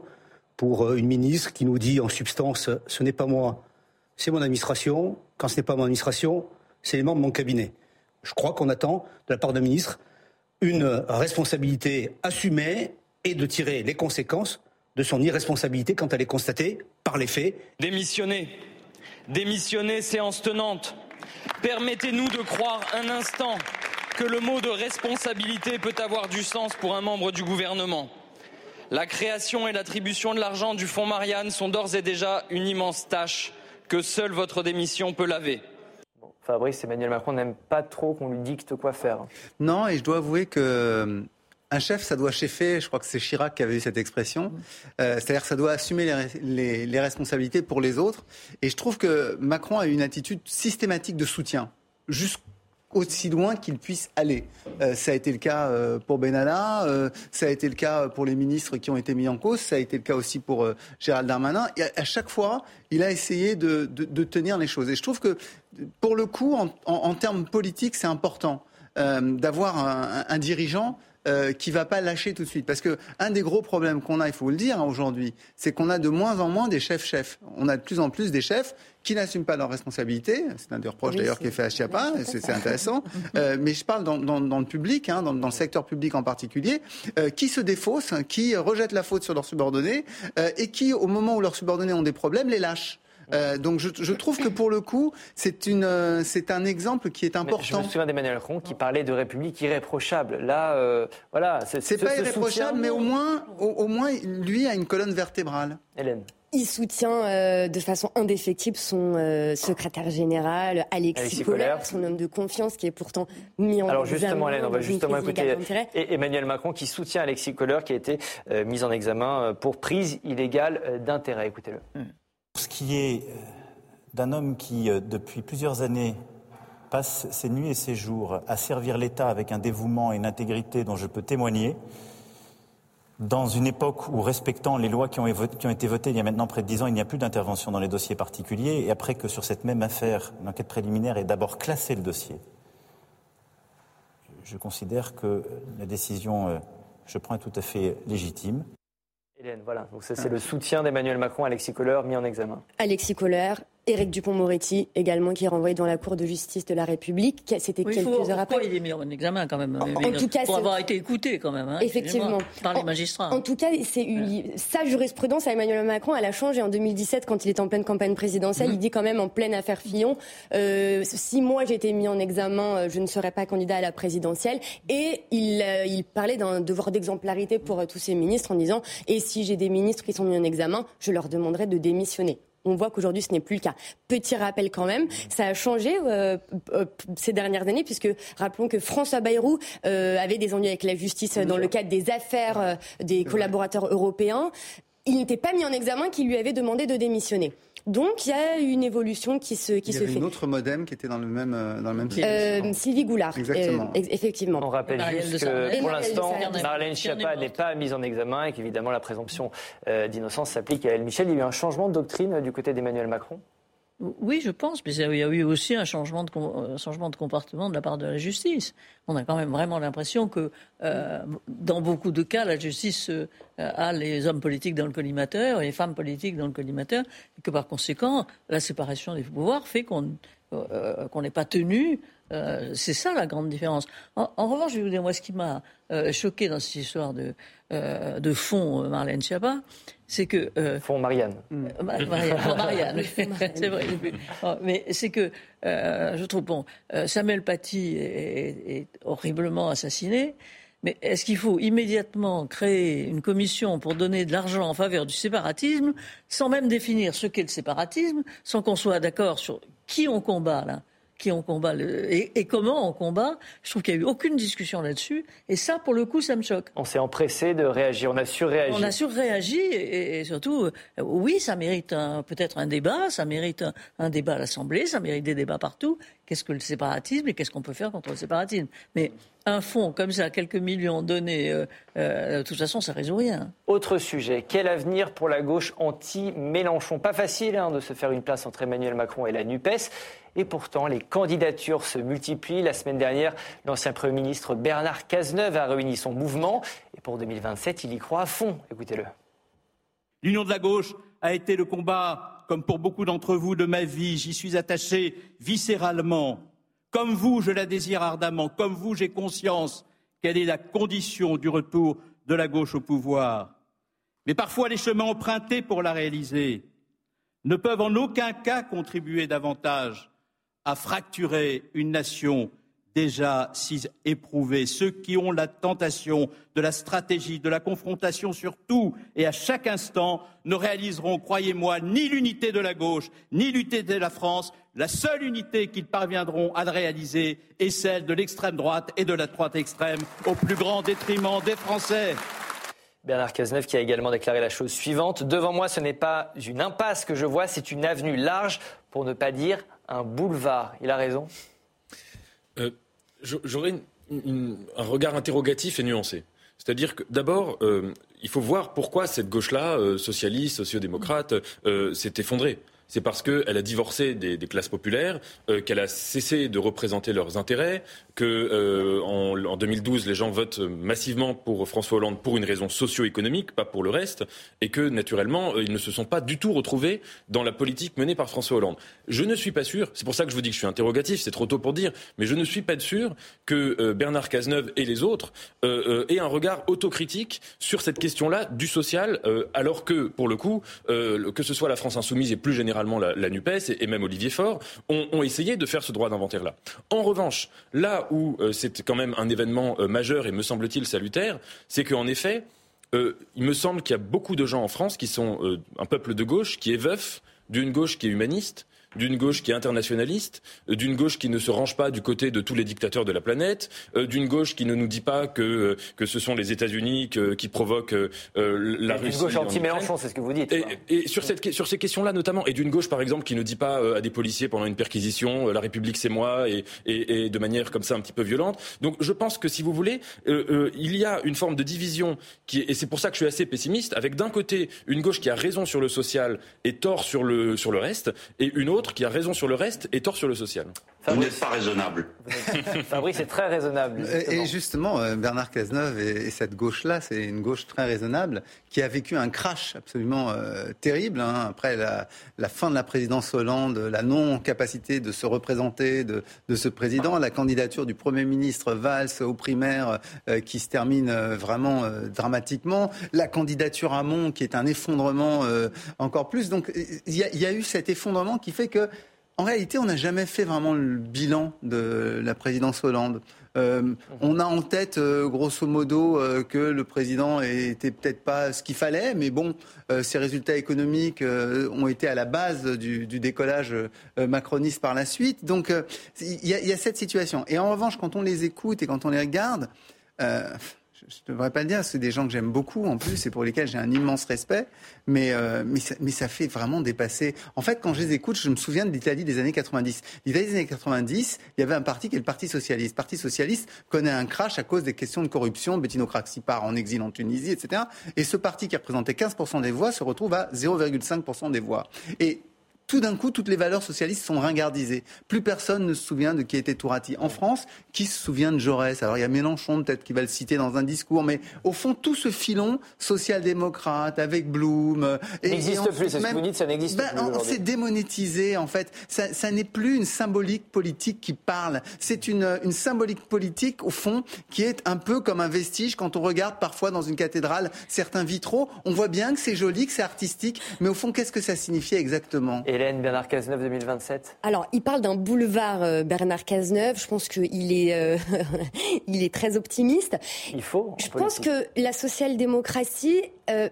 pour euh, une ministre qui nous dit en substance ce n'est pas moi, c'est mon administration. Quand ce n'est pas mon administration, c'est les membres de mon cabinet. Je crois qu'on attend de la part d'un ministre une responsabilité assumée et de tirer les conséquences de son irresponsabilité quand elle est constatée par les faits. Démissionner. Démissionner, séance tenante. Permettez-nous de croire un instant que le mot de responsabilité peut avoir du sens pour un membre du gouvernement. La création et l'attribution de l'argent du fonds Marianne sont d'ores et déjà une immense tâche que seule votre démission peut laver. Fabrice, Emmanuel Macron n'aime pas trop qu'on lui dicte quoi faire. Non, et je dois avouer que euh, un chef, ça doit chefer. Je crois que c'est Chirac qui avait eu cette expression. Euh, c'est-à-dire que ça doit assumer les, responsabilités pour les autres. Et je trouve que Macron a une attitude systématique de soutien, aussi loin qu'il puisse aller. Euh, ça a été le cas euh, pour Benalla, euh, ça a été le cas pour les ministres qui ont été mis en cause, ça a été le cas aussi pour Gérald Darmanin. Et à, chaque fois, il a essayé de, tenir les choses. Et je trouve que, pour le coup, en, termes politiques, c'est important d'avoir un dirigeant euh, qui va pas lâcher tout de suite. Parce que un des gros problèmes qu'on a, il faut le dire hein, aujourd'hui, c'est qu'on a de moins en moins des chefs-chefs. On a de plus en plus des chefs qui n'assument pas leurs responsabilités. C'est un des reproches d'ailleurs qui est fait à Chiappa, c'est intéressant. Euh, mais je parle dans, le public, hein, dans, le secteur public en particulier, euh, qui se défaussent, qui rejettent la faute sur leurs subordonnés et qui, au moment où leurs subordonnés ont des problèmes, les lâchent. Euh, donc je, trouve que pour le coup, c'est euh, un exemple qui est important. je me souviens d'Emmanuel Macron qui parlait de République irréprochable. Là, euh, voilà, c'est pas irréprochable, mais au moins, au, moins, lui a une colonne vertébrale. Hélène. Il soutient de façon indéfectible son secrétaire général, Alexis, Kohler, son homme de confiance, qui est pourtant mis en Alors justement, Hélène, on va justement écouter Emmanuel Macron qui soutient Alexis Kohler, qui a été mis en examen pour prise illégale d'intérêt. Écoutez-le. Hmm. Ce qui est euh, d'un homme qui, euh, depuis plusieurs années, passe ses nuits et ses jours à servir l'État avec un dévouement et une intégrité dont je peux témoigner, dans une époque où, respectant les lois qui ont, été votées il y a maintenant près de dix ans, il n'y a plus d'intervention dans les dossiers particuliers, et après que sur cette même affaire, l'enquête préliminaire ait d'abord classé le dossier, je considère que la décision que je prends est tout à fait légitime. Hélène, voilà. Donc ça, c'est le soutien d'Emmanuel Macron, Alexis Kohler, mis en examen. Alexis Kohler, Éric Dupont-Moretti également qui est renvoyé devant la Cour de justice de la République. C'était quelques heures après. il est mis en examen quand même En, tout cas, pour avoir été écouté quand même. Hein, effectivement par les magistrats. En, tout cas, c'est sa jurisprudence à Emmanuel Macron, elle a changé en 2017 quand il est en pleine campagne présidentielle. Mhm. Il dit quand même en pleine affaire Fillon euh, si moi j'étais mis en examen, euh, je ne serais pas candidat à la présidentielle. Et il, euh, il parlait d'un devoir d'exemplarité pour tous ses ministres en disant et si j'ai des ministres qui sont mis en examen, je leur demanderai de démissionner. On voit qu'aujourd'hui, ce n'est plus le cas. Petit rappel quand même, ça a changé euh, euh, ces dernières années, puisque rappelons que François Bayrou euh, avait des ennuis avec la justice dans le cadre des affaires des collaborateurs européens. Il n'était pas mis en examen, qui lui avait demandé de démissionner. Donc il y a une évolution qui se, qui il y se avait fait. Une autre modem qui était dans le même, euh, dans le même euh, Sylvie Goulard. Exactement. Euh, effectivement. On rappelle juste que pour l'instant, Marlène Schiappa n'est pas mise en examen et qu'évidemment la présomption d'innocence s'applique à elle. Michel, il y a eu un changement de doctrine du côté d'Emmanuel Macron? Oui, je pense, mais il y a eu aussi un changement de, un changement de comportement de la part de la justice. On a quand même vraiment l'impression que, euh, dans beaucoup de cas, la justice euh, a les hommes politiques dans le collimateur et les femmes politiques dans le collimateur, et que par conséquent, la séparation des pouvoirs fait qu'on euh, n'est pas tenu. Euh, c'est ça la grande différence. En, revanche, je vais vous dire, moi, ce qui m'a euh, choqué dans cette histoire de, de fond Marlène Schiappa, c'est que euh, fond Marianne. Marianne, fond Marianne. c'est vrai. Mais c'est que euh, je trouve bon, Samuel Paty est, est, horriblement assassiné. Mais est-ce qu'il faut immédiatement créer une commission pour donner de l'argent en faveur du séparatisme, sans même définir ce qu'est le séparatisme, sans qu'on soit d'accord sur qui on combat là? Qui on combat le, et, et, comment on combat. Je trouve qu'il n'y a eu aucune discussion là-dessus. Et ça, pour le coup, ça me choque. On s'est empressé de réagir, on a surréagi. On a surréagi et, et surtout, euh, oui, ça mérite peut-être un débat, ça mérite un, un débat à l'Assemblée, ça mérite des débats partout. Qu'est-ce que le séparatisme et qu'est-ce qu'on peut faire contre le séparatisme? Mais un fonds comme ça, quelques millions donnés, euh, euh, de toute façon, ça résout rien. Autre sujet, quel avenir pour la gauche anti-Mélenchon? Pas facile hein, de se faire une place entre Emmanuel Macron et la NUPES. Et pourtant, les candidatures se multiplient. La semaine dernière, l'ancien Premier ministre Bernard Cazeneuve a réuni son mouvement. Et pour 2027, il y croit à fond. Écoutez-le. L'union de la gauche a été le combat, comme pour beaucoup d'entre vous, de ma vie. J'y suis attaché viscéralement. Comme vous, je la désire ardemment. Comme vous, j'ai conscience qu'elle est la condition du retour de la gauche au pouvoir. Mais parfois, les chemins empruntés pour la réaliser ne peuvent en aucun cas contribuer davantage à fracturer une nation déjà si éprouvés, ceux qui ont la tentation de la stratégie, de la confrontation sur tout et à chaque instant ne réaliseront, croyez-moi, ni l'unité de la gauche, ni l'unité de la France. La seule unité qu'ils parviendront à réaliser est celle de l'extrême droite et de la droite extrême, au plus grand détriment des Français. Bernard Cazeneuve qui a également déclaré la chose suivante. Devant moi, ce n'est pas une impasse que je vois, c'est une avenue large, pour ne pas dire un boulevard. Il a raison euh, J'aurais un regard interrogatif et nuancé. C'est-à-dire que d'abord, euh, il faut voir pourquoi cette gauche-là, euh, socialiste, sociodémocrate, euh, s'est effondrée c'est parce qu'elle a divorcé des, classes populaires, euh, qu'elle a cessé de représenter leurs intérêts, que euh, en, en, 2012 les gens votent massivement pour François Hollande pour une raison socio-économique, pas pour le reste, et que naturellement euh, ils ne se sont pas du tout retrouvés dans la politique menée par François Hollande. Je ne suis pas sûr, c'est pour ça que je vous dis que je suis interrogatif, c'est trop tôt pour dire, mais je ne suis pas sûr que euh, Bernard Cazeneuve et les autres euh, aient un regard autocritique sur cette question-là du social, alors que pour le coup, que ce soit la France insoumise et plus généralement la, NUPES et, et, même Olivier Faure ont, ont, essayé de faire ce droit d'inventaire-là. En revanche, là où euh, c'est quand même un événement euh, majeur et me semble-t-il salutaire, c'est qu'en effet, euh, il me semble qu'il y a beaucoup de gens en France qui sont un peuple de gauche qui est veuf d'une gauche qui est humaniste, d'une gauche qui est internationaliste, euh, d'une gauche qui ne se range pas du côté de tous les dictateurs de la planète, euh, d'une gauche qui ne nous dit pas que, euh, que ce sont les États-Unis qui provoquent la Russie. D'une gauche anti-Mélenchon, c'est ce que vous dites. Et, et sur, cette, sur ces questions-là notamment, et d'une gauche par exemple qui ne dit pas à des policiers pendant une perquisition, la République c'est moi, et, et, et, de manière comme ça un petit peu violente. Donc je pense que si vous voulez, il y a une forme de division qui, et c'est pour ça que je suis assez pessimiste, avec d'un côté une gauche qui a raison sur le social et tort sur le, sur le reste, et une autre qui a raison sur le reste et tort sur le social. Vous n'êtes pas raisonnable. Fabrice est très raisonnable. Et justement, euh, Bernard Cazeneuve et, cette gauche-là, c'est une gauche très raisonnable qui a vécu un crash absolument euh, terrible hein, après la, fin de la présidence Hollande, la non-capacité de se représenter de, ce président, la candidature du Premier ministre Valls aux primaires euh, qui se termine vraiment dramatiquement, la candidature à Mont qui est un effondrement encore plus. Donc il y, a eu cet effondrement qui fait que en réalité, on n'a jamais fait vraiment le bilan de la présidence Hollande. Euh, on a en tête, euh, grosso modo, euh, que le président était peut-être pas ce qu'il fallait, mais bon, ses résultats économiques ont été à la base du, décollage macroniste par la suite. Donc, il y, y, a cette situation. Et en revanche, quand on les écoute et quand on les regarde, je ne devrais pas le dire, c'est des gens que j'aime beaucoup en plus et pour lesquels j'ai un immense respect, mais, euh, mais, ça, ça, fait vraiment dépasser. En fait, quand je les écoute, je me souviens de l'Italie des années 90. L'Italie des années 90, il y avait un parti qui est le Parti Socialiste. Le Parti Socialiste connaît un crash à cause des questions de corruption. Bettino Craxi part en exil en Tunisie, etc. Et ce parti qui représentait 15% des voix se retrouve à 0,5% des voix. Et tout d'un coup, toutes les valeurs socialistes sont ringardisées. Plus personne ne se souvient de qui était Tourati. En France, qui se souvient de Jaurès? Alors il y a Mélenchon peut-être qui va le citer dans un discours, mais au fond, tout ce filon social-démocrate avec Blum... Euh, n'existe plus, c'est ce que vous dites, ça n'existe ben, plus. On s'est démonétisé, en fait. Ça, ça n'est plus une symbolique politique qui parle. C'est une, une symbolique politique, au fond, qui est un peu comme un vestige. Quand on regarde parfois dans une cathédrale certains vitraux, on voit bien que c'est joli, que c'est artistique, mais au fond, qu'est-ce que ça signifiait exactement? Hélène Bernard Cazeneuve 2027 Alors, il parle d'un boulevard euh, Bernard Cazeneuve. Je pense qu'il est, euh, il est très optimiste. Il faut. Je pense que la social-démocratie euh,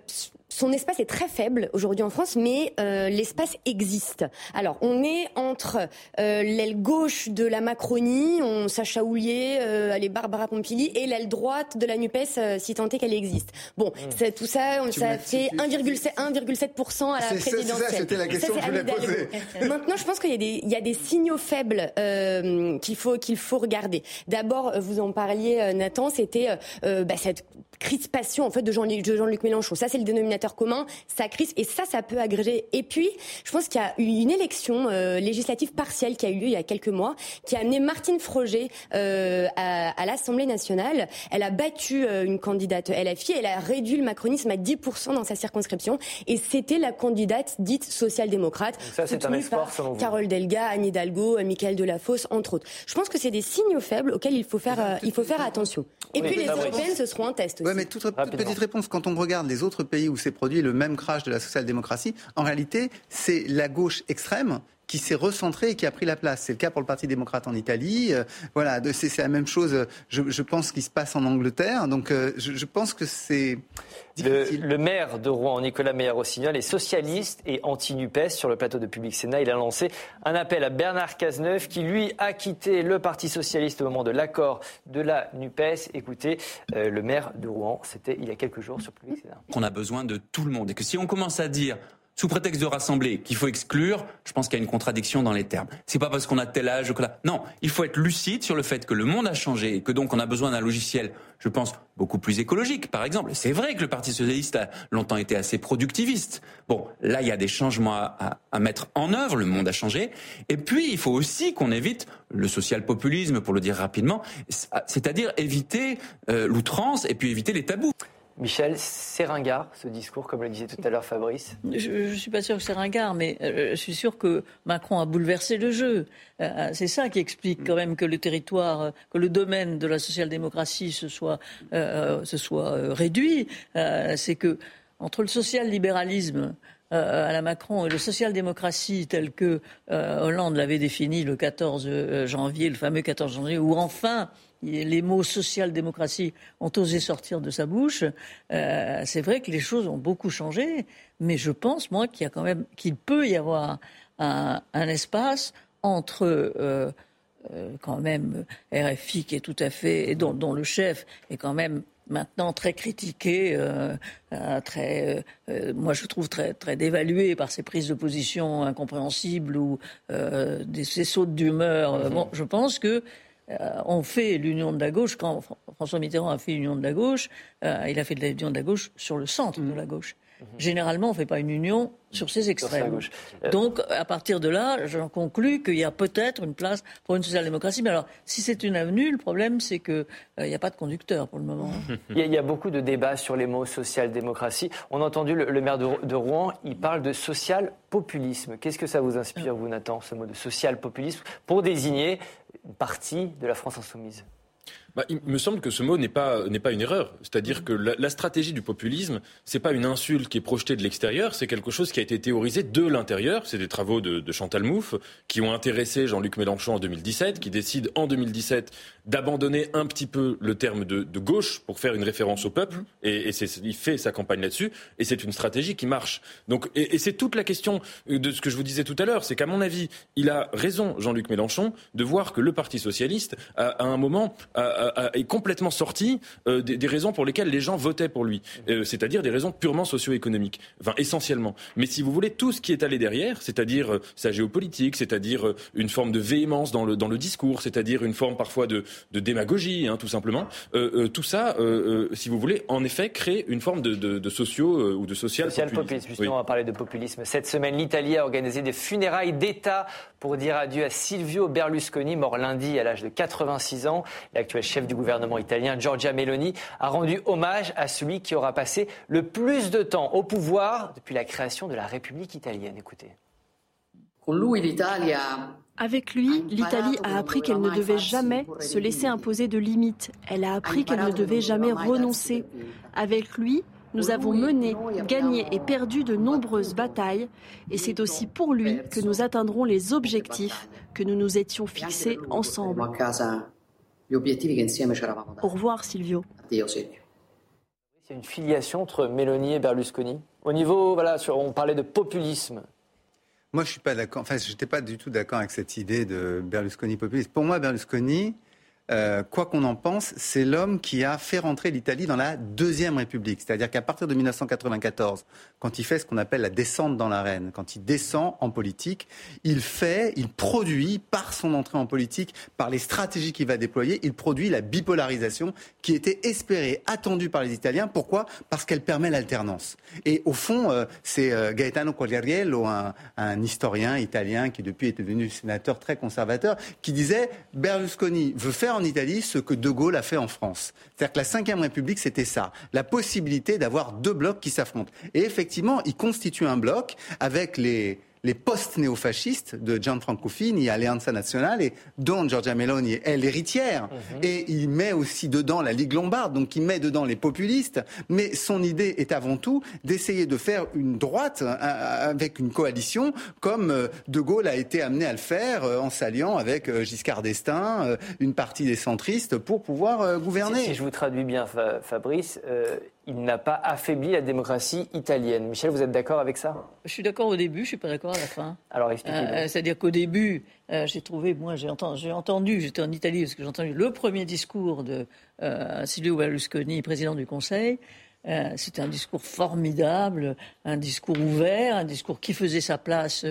son espace est très faible aujourd'hui en France, mais euh, l'espace existe. Alors, on est entre euh, l'aile gauche de la Macronie, on Sacha Houlier, euh, allez, Barbara Pompili, et l'aile droite de la NUPES, euh, si tant est qu'elle existe. Bon, mmh. tout ça, on, ça fait 1,7% à la présidentielle. C'était la question que je voulais poser. Maintenant, je pense qu'il y, y, a des signaux faibles qu'il faut, qu'il faut regarder. D'abord, vous en parliez, Nathan, c'était bah, cette crispation en fait de Jean-Luc Jean Mélenchon. Ça, c'est le dénominateur commun. Ça crispe et ça, ça peut agréger. Et puis, je pense qu'il y a eu une élection euh, législative partielle qui a eu lieu il y a quelques mois, qui a amené Martine Froger euh, à, à l'Assemblée nationale. Elle a battu euh, une candidate LFI. Elle a réduit le macronisme à 10% dans sa circonscription. Et c'était la candidate dite social-démocrate. Ça, c'est un espoir, selon vous. Carole Delga, Anne Hidalgo, Michael Delafosse, entre autres. Je pense que c'est des signaux faibles auxquels il faut faire, il faut faire attention. Et puis, les européennes, ce seront un test mais toute, petite réponse. Quand on regarde les autres pays où produit le même crash de la social-démocratie, en réalité, c'est la gauche extrême qui s'est recentrée et qui a pris la place. C'est le cas pour le Parti démocrate en Italie. Euh, voilà, c'est la même chose, je, je, pense, qui se passe en Angleterre. Donc, euh, je, je, pense que c'est le, maire de Rouen, Nicolas Meyer-Rossignol, est socialiste et anti-NUPES. Sur le plateau de Public Sénat, il a lancé un appel à Bernard Cazeneuve, qui lui a quitté le Parti socialiste au moment de l'accord de la NUPES. Écoutez, euh, le maire de Rouen, c'était il y a quelques jours sur Public Sénat. On a besoin de tout le monde et que si on commence à dire sous prétexte de rassembler, qu'il faut exclure, je pense qu'il y a une contradiction dans les termes. C'est pas parce qu'on a tel âge que là. Non, il faut être lucide sur le fait que le monde a changé et que donc on a besoin d'un logiciel, je pense, beaucoup plus écologique, par exemple. C'est vrai que le Parti socialiste a longtemps été assez productiviste. Bon, là, il y a des changements à, mettre en œuvre. Le monde a changé. Et puis, il faut aussi qu'on évite le social-populisme, pour le dire rapidement, c'est-à-dire éviter euh, l'outrance et puis éviter les tabous. Michel, c'est ringard ce discours, comme le disait tout à l'heure Fabrice Je ne suis pas sûr que c'est ringard, mais euh, je suis sûr que Macron a bouleversé le jeu. Euh, euh, c'est ça qui explique quand même que le territoire, que le domaine de la social-démocratie se soit, se soit réduit. c'est que entre le social-libéralisme à la Macron et le social-démocratie tel que Hollande l'avait défini le 14 janvier, le fameux 14 janvier, où enfin les mots social-démocratie ont osé sortir de sa bouche. Euh, c'est vrai que les choses ont beaucoup changé, mais je pense, moi, qu'il quand même, qu'il peut y avoir un, espace entre euh, euh, quand même RFI qui est tout à fait, et dont, le chef est quand même maintenant très critiqué, très, moi je trouve très, très dévalué par ses prises de position incompréhensibles ou ses sautes d'humeur. Bon, je pense que on fait l'union de la gauche, quand François Mitterrand a fait l'union de la gauche, il a fait de l'union de la gauche sur le centre de la gauche. Mhm. Généralement, on ne fait pas une union sur ces extrêmes. Euh, Donc, à partir de là, j'en conclus qu'il y a peut-être une place pour une social-démocratie. Mais alors, si c'est une avenue, le problème, c'est qu'il euh, n'y a pas de conducteur pour le moment. il, y a, beaucoup de débats sur les mots social-démocratie. On a entendu le, maire de, Rouen, il parle de social-populisme. Qu'est-ce que ça vous inspire, vous, Nathan, ce mot de social-populisme, pour désigner une partie de la France insoumise? Bah, il me semble que ce mot n'est pas, pas une erreur. C'est-à-dire que la, stratégie du populisme, c'est pas une insulte qui est projetée de l'extérieur, c'est quelque chose qui a été théorisé de l'intérieur. C'est des travaux de, de Chantal Mouffe qui ont intéressé Jean-Luc Mélenchon en 2017, qui décide en 2017 d'abandonner un petit peu le terme de, gauche pour faire une référence au peuple. Et, il fait sa campagne là-dessus. Et c'est une stratégie qui marche. Donc, et, c'est toute la question de ce que je vous disais tout à l'heure. C'est qu'à mon avis, il a raison, Jean-Luc Mélenchon, de voir que le Parti socialiste, à un moment, a, est complètement sorti euh, des, raisons pour lesquelles les gens votaient pour lui, euh, c'est-à-dire des raisons purement socio-économiques, enfin essentiellement. Mais si vous voulez, tout ce qui est allé derrière, c'est-à-dire euh, sa géopolitique, c'est-à-dire une forme de véhémence dans le, dans le discours, c'est-à-dire une forme parfois de, de démagogie, hein, tout simplement, tout ça, si vous voulez, en effet, crée une forme de, de, de socio ou de social, social populisme. Justement, on va parler de populisme. Cette semaine, l'Italie a organisé des funérailles d'État pour dire adieu à Silvio Berlusconi, mort lundi à l'âge de 86 ans. L'actuel chef du gouvernement italien, Giorgia Meloni, a rendu hommage à celui qui aura passé le plus de temps au pouvoir depuis la création de la République italienne. Écoutez. Avec lui, l'Italie a appris qu'elle ne devait jamais se laisser imposer de limites. Elle a appris qu'elle ne devait jamais renoncer. Avec lui, nous avons mené, gagné et perdu de nombreuses batailles et c'est aussi pour lui que nous atteindrons les objectifs que nous nous étions fixés ensemble. Au revoir Silvio. Il y a une filiation entre Mélanie et Berlusconi. Au niveau, voilà, on parlait de populisme. Moi, je suis pas d'accord. Enfin, j'étais pas du tout d'accord avec cette idée de Berlusconi populiste. Pour moi, Berlusconi, euh, quoi qu'on en pense, c'est l'homme qui a fait rentrer l'Italie dans la Deuxième République. C'est-à-dire qu'à partir de 1994, quand il fait ce qu'on appelle la descente dans l'arène, quand il descend en politique, il fait, il produit, par son entrée en politique, par les stratégies qu'il va déployer, il produit la bipolarisation qui était espérée, attendue par les Italiens. Pourquoi? Parce qu'elle permet l'alternance. Et au fond, euh, c'est euh, Gaetano Quagliariello, un, un historien italien qui depuis est devenu sénateur très conservateur, qui disait Berlusconi veut faire en Italie ce que De Gaulle a fait en France. C'est-à-dire que la Ve République, c'était ça, la possibilité d'avoir deux blocs qui s'affrontent. Et effectivement, il constitue un bloc avec les, les post-néofascistes de Gianfranco Fini, Alleanza Nazionale, dont Giorgia Meloni est l'héritière. Mhm. Et il met aussi dedans la Ligue lombarde, donc il met dedans les populistes. Mais son idée est avant tout d'essayer de faire une droite euh, avec une coalition, comme euh, De Gaulle a été amené à le faire euh, en s'alliant avec Giscard d'Estaing, une partie des centristes, pour pouvoir gouverner. Si, je vous traduis bien, Fabrice, il n'a pas affaibli la démocratie italienne. Michel, vous êtes d'accord avec ça? Je suis d'accord au début, je ne suis pas d'accord à la fin. Alors expliquez euh, C'est-à-dire qu'au début, euh, j'ai trouvé, moi j'ai entendu, entendu j'étais en Italie parce que j'ai entendu le premier discours de euh, Silvio Berlusconi, président du Conseil. C'était un discours formidable, un discours ouvert, un discours qui faisait sa place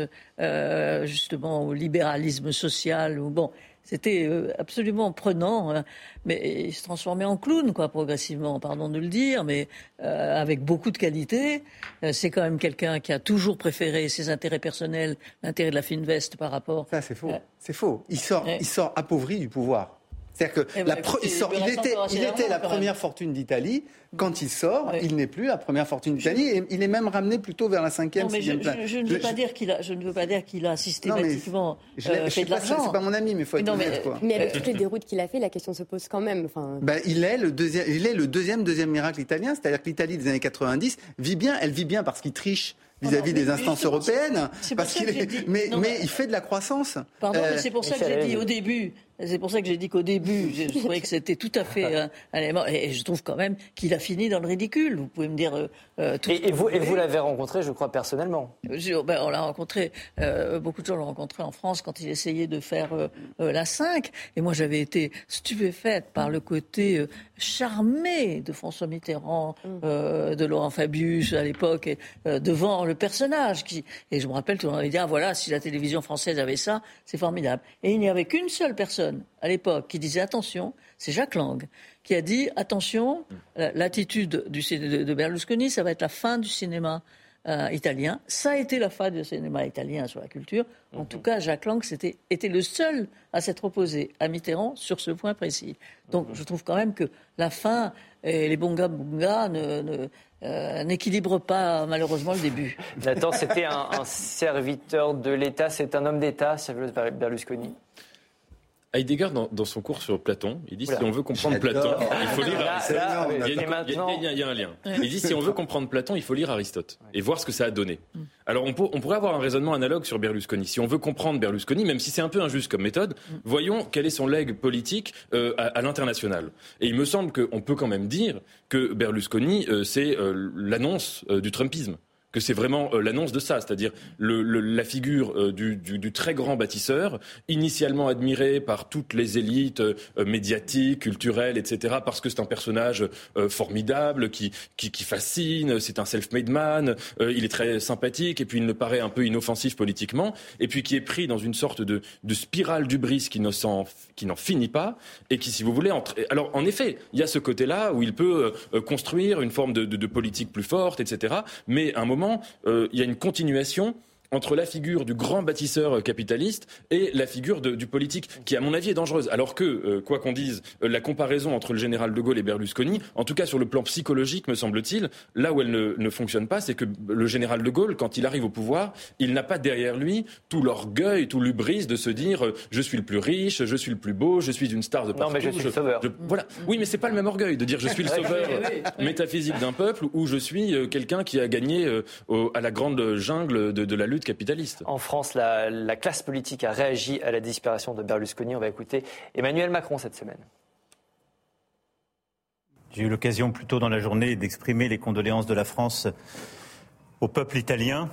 justement au libéralisme social. Ou bon, c'était euh, absolument prenant, hein. mais il se transformait en clown, quoi, progressivement, pardon de le dire, mais euh, avec beaucoup de qualité. Euh, c'est quand même quelqu'un qui a toujours préféré ses intérêts personnels, l'intérêt de la fine veste par rapport. Ça, c'est faux. c'est faux. Il sort, il sort appauvri du pouvoir. C'est-à-dire que il, était, il était la première fortune d'Italie. Quand il sort, il n'est plus la première fortune d'Italie. Et il est même ramené plutôt vers la cinquième, place. Je, ne veux pas dire qu'il a, je ne veux pas dire qu'il a systématiquement euh, fait de l'argent. C'est pas mon ami, mais il faut être honnête. Mais, avec toutes les déroutes qu'il a fait, la question se pose quand même. Enfin... Ben, il est le deuxième, il est le deuxième, deuxième miracle italien. C'est-à-dire que l'Italie des années 90 vit bien. Elle vit bien parce qu'il triche vis-à-vis des instances européennes. Parce qu'il est... mais, mais, il fait de la croissance. Pardon, mais c'est pour ça que j'ai dit au début c'est pour ça que j'ai dit qu'au début, je trouvais que c'était tout à fait un élément. Et je trouve quand même qu'il a fini dans le ridicule. Vous pouvez me dire euh, euh, et, vous, et vous l'avez rencontré, je crois, personnellement ben, On l'a rencontré, euh, beaucoup de gens l'ont rencontré en France quand il essayait de faire euh, la 5. Et moi, j'avais été stupéfaite par le côté charmé de François Mitterrand, mm. de Laurent Fabius à l'époque, devant le personnage. Qui... Et je me rappelle, tout le monde avait dit, ah, voilà, si la télévision française avait ça, c'est formidable. Et il n'y avait qu'une seule personne à l'époque qui disait, attention, c'est Jacques Lang qui a dit attention, l'attitude de Berlusconi, ça va être la fin du cinéma euh, italien. Ça a été la fin du cinéma italien sur la culture. En tout cas, Jacques Lang était, était le seul à s'être opposé à Mitterrand sur ce point précis. Donc je trouve quand même que la fin et les bonga bonga ne, euh, n'équilibrent pas malheureusement le début. Nathan, c'était un, un, serviteur de l'État, c'est un homme d'État, Berlusconi Heidegger, dans, son cours sur Platon, il dit si on veut comprendre Platon, il faut lire Aristote. Il y, a un lien. Il dit si on veut comprendre Platon, il faut lire Aristote et voir ce que ça a donné. Mm. Alors on, pourrait avoir un raisonnement analogue sur Berlusconi. Si on veut comprendre Berlusconi, même si c'est un peu injuste comme méthode, mm. voyons quel est son legs politique euh, à, l'international. Et il me semble qu'on peut quand même dire que Berlusconi, euh, c'est euh, l'annonce du Trumpisme que c'est vraiment euh, l'annonce de ça, c'est-à-dire la figure euh, du, très grand bâtisseur, initialement admiré par toutes les élites euh, médiatiques, culturelles, etc., parce que c'est un personnage formidable, qui, qui, fascine, c'est un self-made man, il est très sympathique, et puis il me paraît un peu inoffensif politiquement, et puis qui est pris dans une sorte de, spirale du bris qui n'en finit pas, et qui, si vous voulez, alors en effet, il y a ce côté-là où il peut construire une forme de, de politique plus forte, etc., mais à un moment euh, il y a une continuation entre la figure du grand bâtisseur capitaliste et la figure du politique, qui à mon avis est dangereuse. Alors que, euh, quoi qu'on dise, euh, la comparaison entre le général de Gaulle et Berlusconi, en tout cas sur le plan psychologique, me semble-t-il, là où elle ne, fonctionne pas, c'est que le général de Gaulle, quand il arrive au pouvoir, il n'a pas derrière lui tout l'orgueil, tout l'ubris de se dire euh, je suis le plus riche, je suis le plus beau, je suis une star de partout. Non, mais je suis le sauveur. voilà. Oui, mais c'est pas le même orgueil de dire je suis le sauveur métaphysique d'un peuple ou je suis quelqu'un qui a gagné à la grande jungle de la lutte capitaliste. En France, la, classe politique a réagi à la disparition de Berlusconi. On va écouter Emmanuel Macron cette semaine. J'ai eu l'occasion plus tôt dans la journée d'exprimer les condoléances de la France au peuple italien,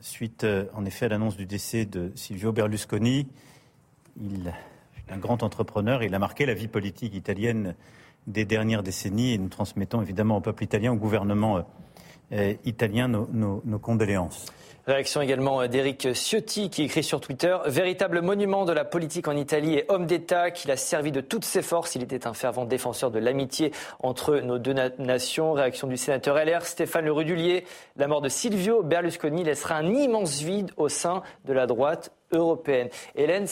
suite euh, en effet à l'annonce du décès de Silvio Berlusconi. Il est un grand entrepreneur, il a marqué la vie politique italienne des dernières décennies et nous transmettons évidemment au peuple italien, au gouvernement euh, italien nos condoléances. Réaction également d'Éric Ciotti qui écrit sur Twitter Véritable monument de la politique en Italie et homme d'État qu'il a servi de toutes ses forces. Il était un fervent défenseur de l'amitié entre nos deux nations. Réaction du sénateur LR Stéphane Le Rudulier La mort de Silvio Berlusconi laissera un immense vide au sein de la droite européenne. Hélène,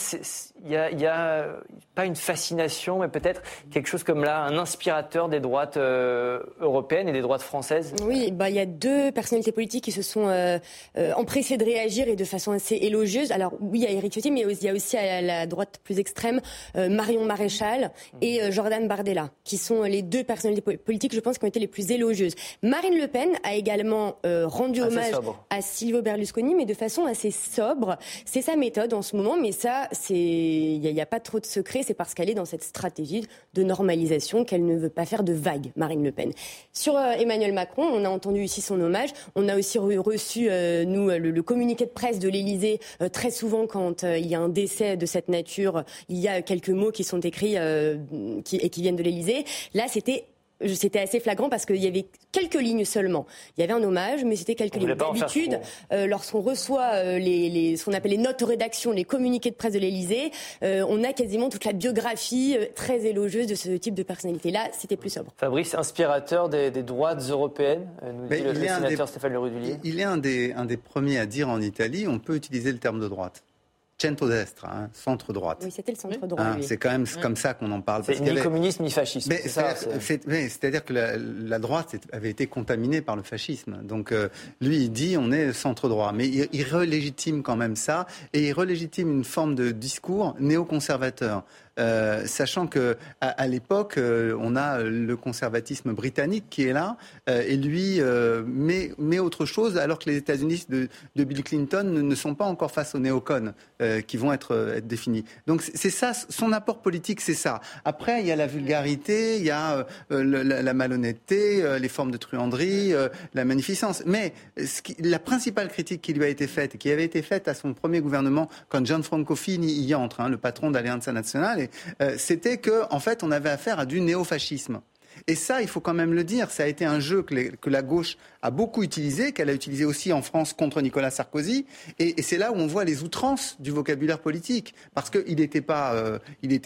il n'y a, pas une fascination, mais peut-être quelque chose comme là, un inspirateur des droites euh, européennes et des droites françaises? Oui, bah, il y a deux personnalités politiques qui se sont euh, euh, empressées de réagir et de façon assez élogieuse. Alors oui, il y a Éric Ciotti, mais il y a aussi à la droite plus extrême Marion Maréchal et Jordan Bardella, qui sont les deux personnalités politiques, je pense, qui ont été les plus élogieuses. Marine Le Pen a également rendu hommage à Silvio Berlusconi, mais de façon assez sobre. C'est sa méthode en ce moment, mais ça, c'est il n'y a, pas trop de secret. C'est parce qu'elle est dans cette stratégie de normalisation qu'elle ne veut pas faire de vagues, Marine Le Pen. Sur euh, Emmanuel Macron, on a entendu ici son hommage. On a aussi reçu, euh, nous, le, communiqué de presse de l'Élysée. Euh, très souvent, quand il y a un décès de cette nature, il y a quelques mots qui sont écrits et qui viennent de l'Élysée. Là, c'était c'était assez flagrant parce qu'il y avait quelques lignes seulement. Il y avait un hommage, mais c'était quelques lignes. D'habitude, euh, lorsqu'on reçoit euh, les, les, ce qu'on appelle les notes de rédaction, les communiqués de presse de l'Élysée, euh, on a quasiment toute la biographie très élogieuse de ce type de personnalité. Là, c'était plus sobre. Fabrice, inspirateur des, droites européennes, nous dit le, sénateur Stéphane Le Il est un des, un des premiers à dire en Italie, on peut utiliser le terme de droite centro-destra, hein, centre-droite. Oui, c'était le centre-droit. Hein, c'est quand même comme ça qu'on en parle. C'est ni communisme ni fascisme. C'est-à-dire que la, droite avait été contaminée par le fascisme. Donc euh, lui, il dit on est centre-droit. Mais il, il relégitime quand même ça et il relégitime une forme de discours néoconservateur. Sachant que à, l'époque, on a le conservatisme britannique qui est là, et lui met, autre chose, alors que les États-Unis de, Bill Clinton ne, sont pas encore face aux néocons qui vont être, définis. Donc c'est ça, son apport politique, c'est ça. Après, il y a la vulgarité, il y a la, malhonnêteté, les formes de truanderie, la magnificence. Mais la principale critique qui lui a été faite, qui avait été faite à son premier gouvernement quand Gianfranco Fini y entre, hein, le patron d'Allianza Euh, c'était qu'en en fait, on avait affaire à du néofascisme. Et ça, il faut quand même le dire, ça a été un jeu que, la gauche a beaucoup utilisé, qu'elle a utilisé aussi en France contre Nicolas Sarkozy. Et, c'est là où on voit les outrances du vocabulaire politique. Parce qu'il n'était pas, euh,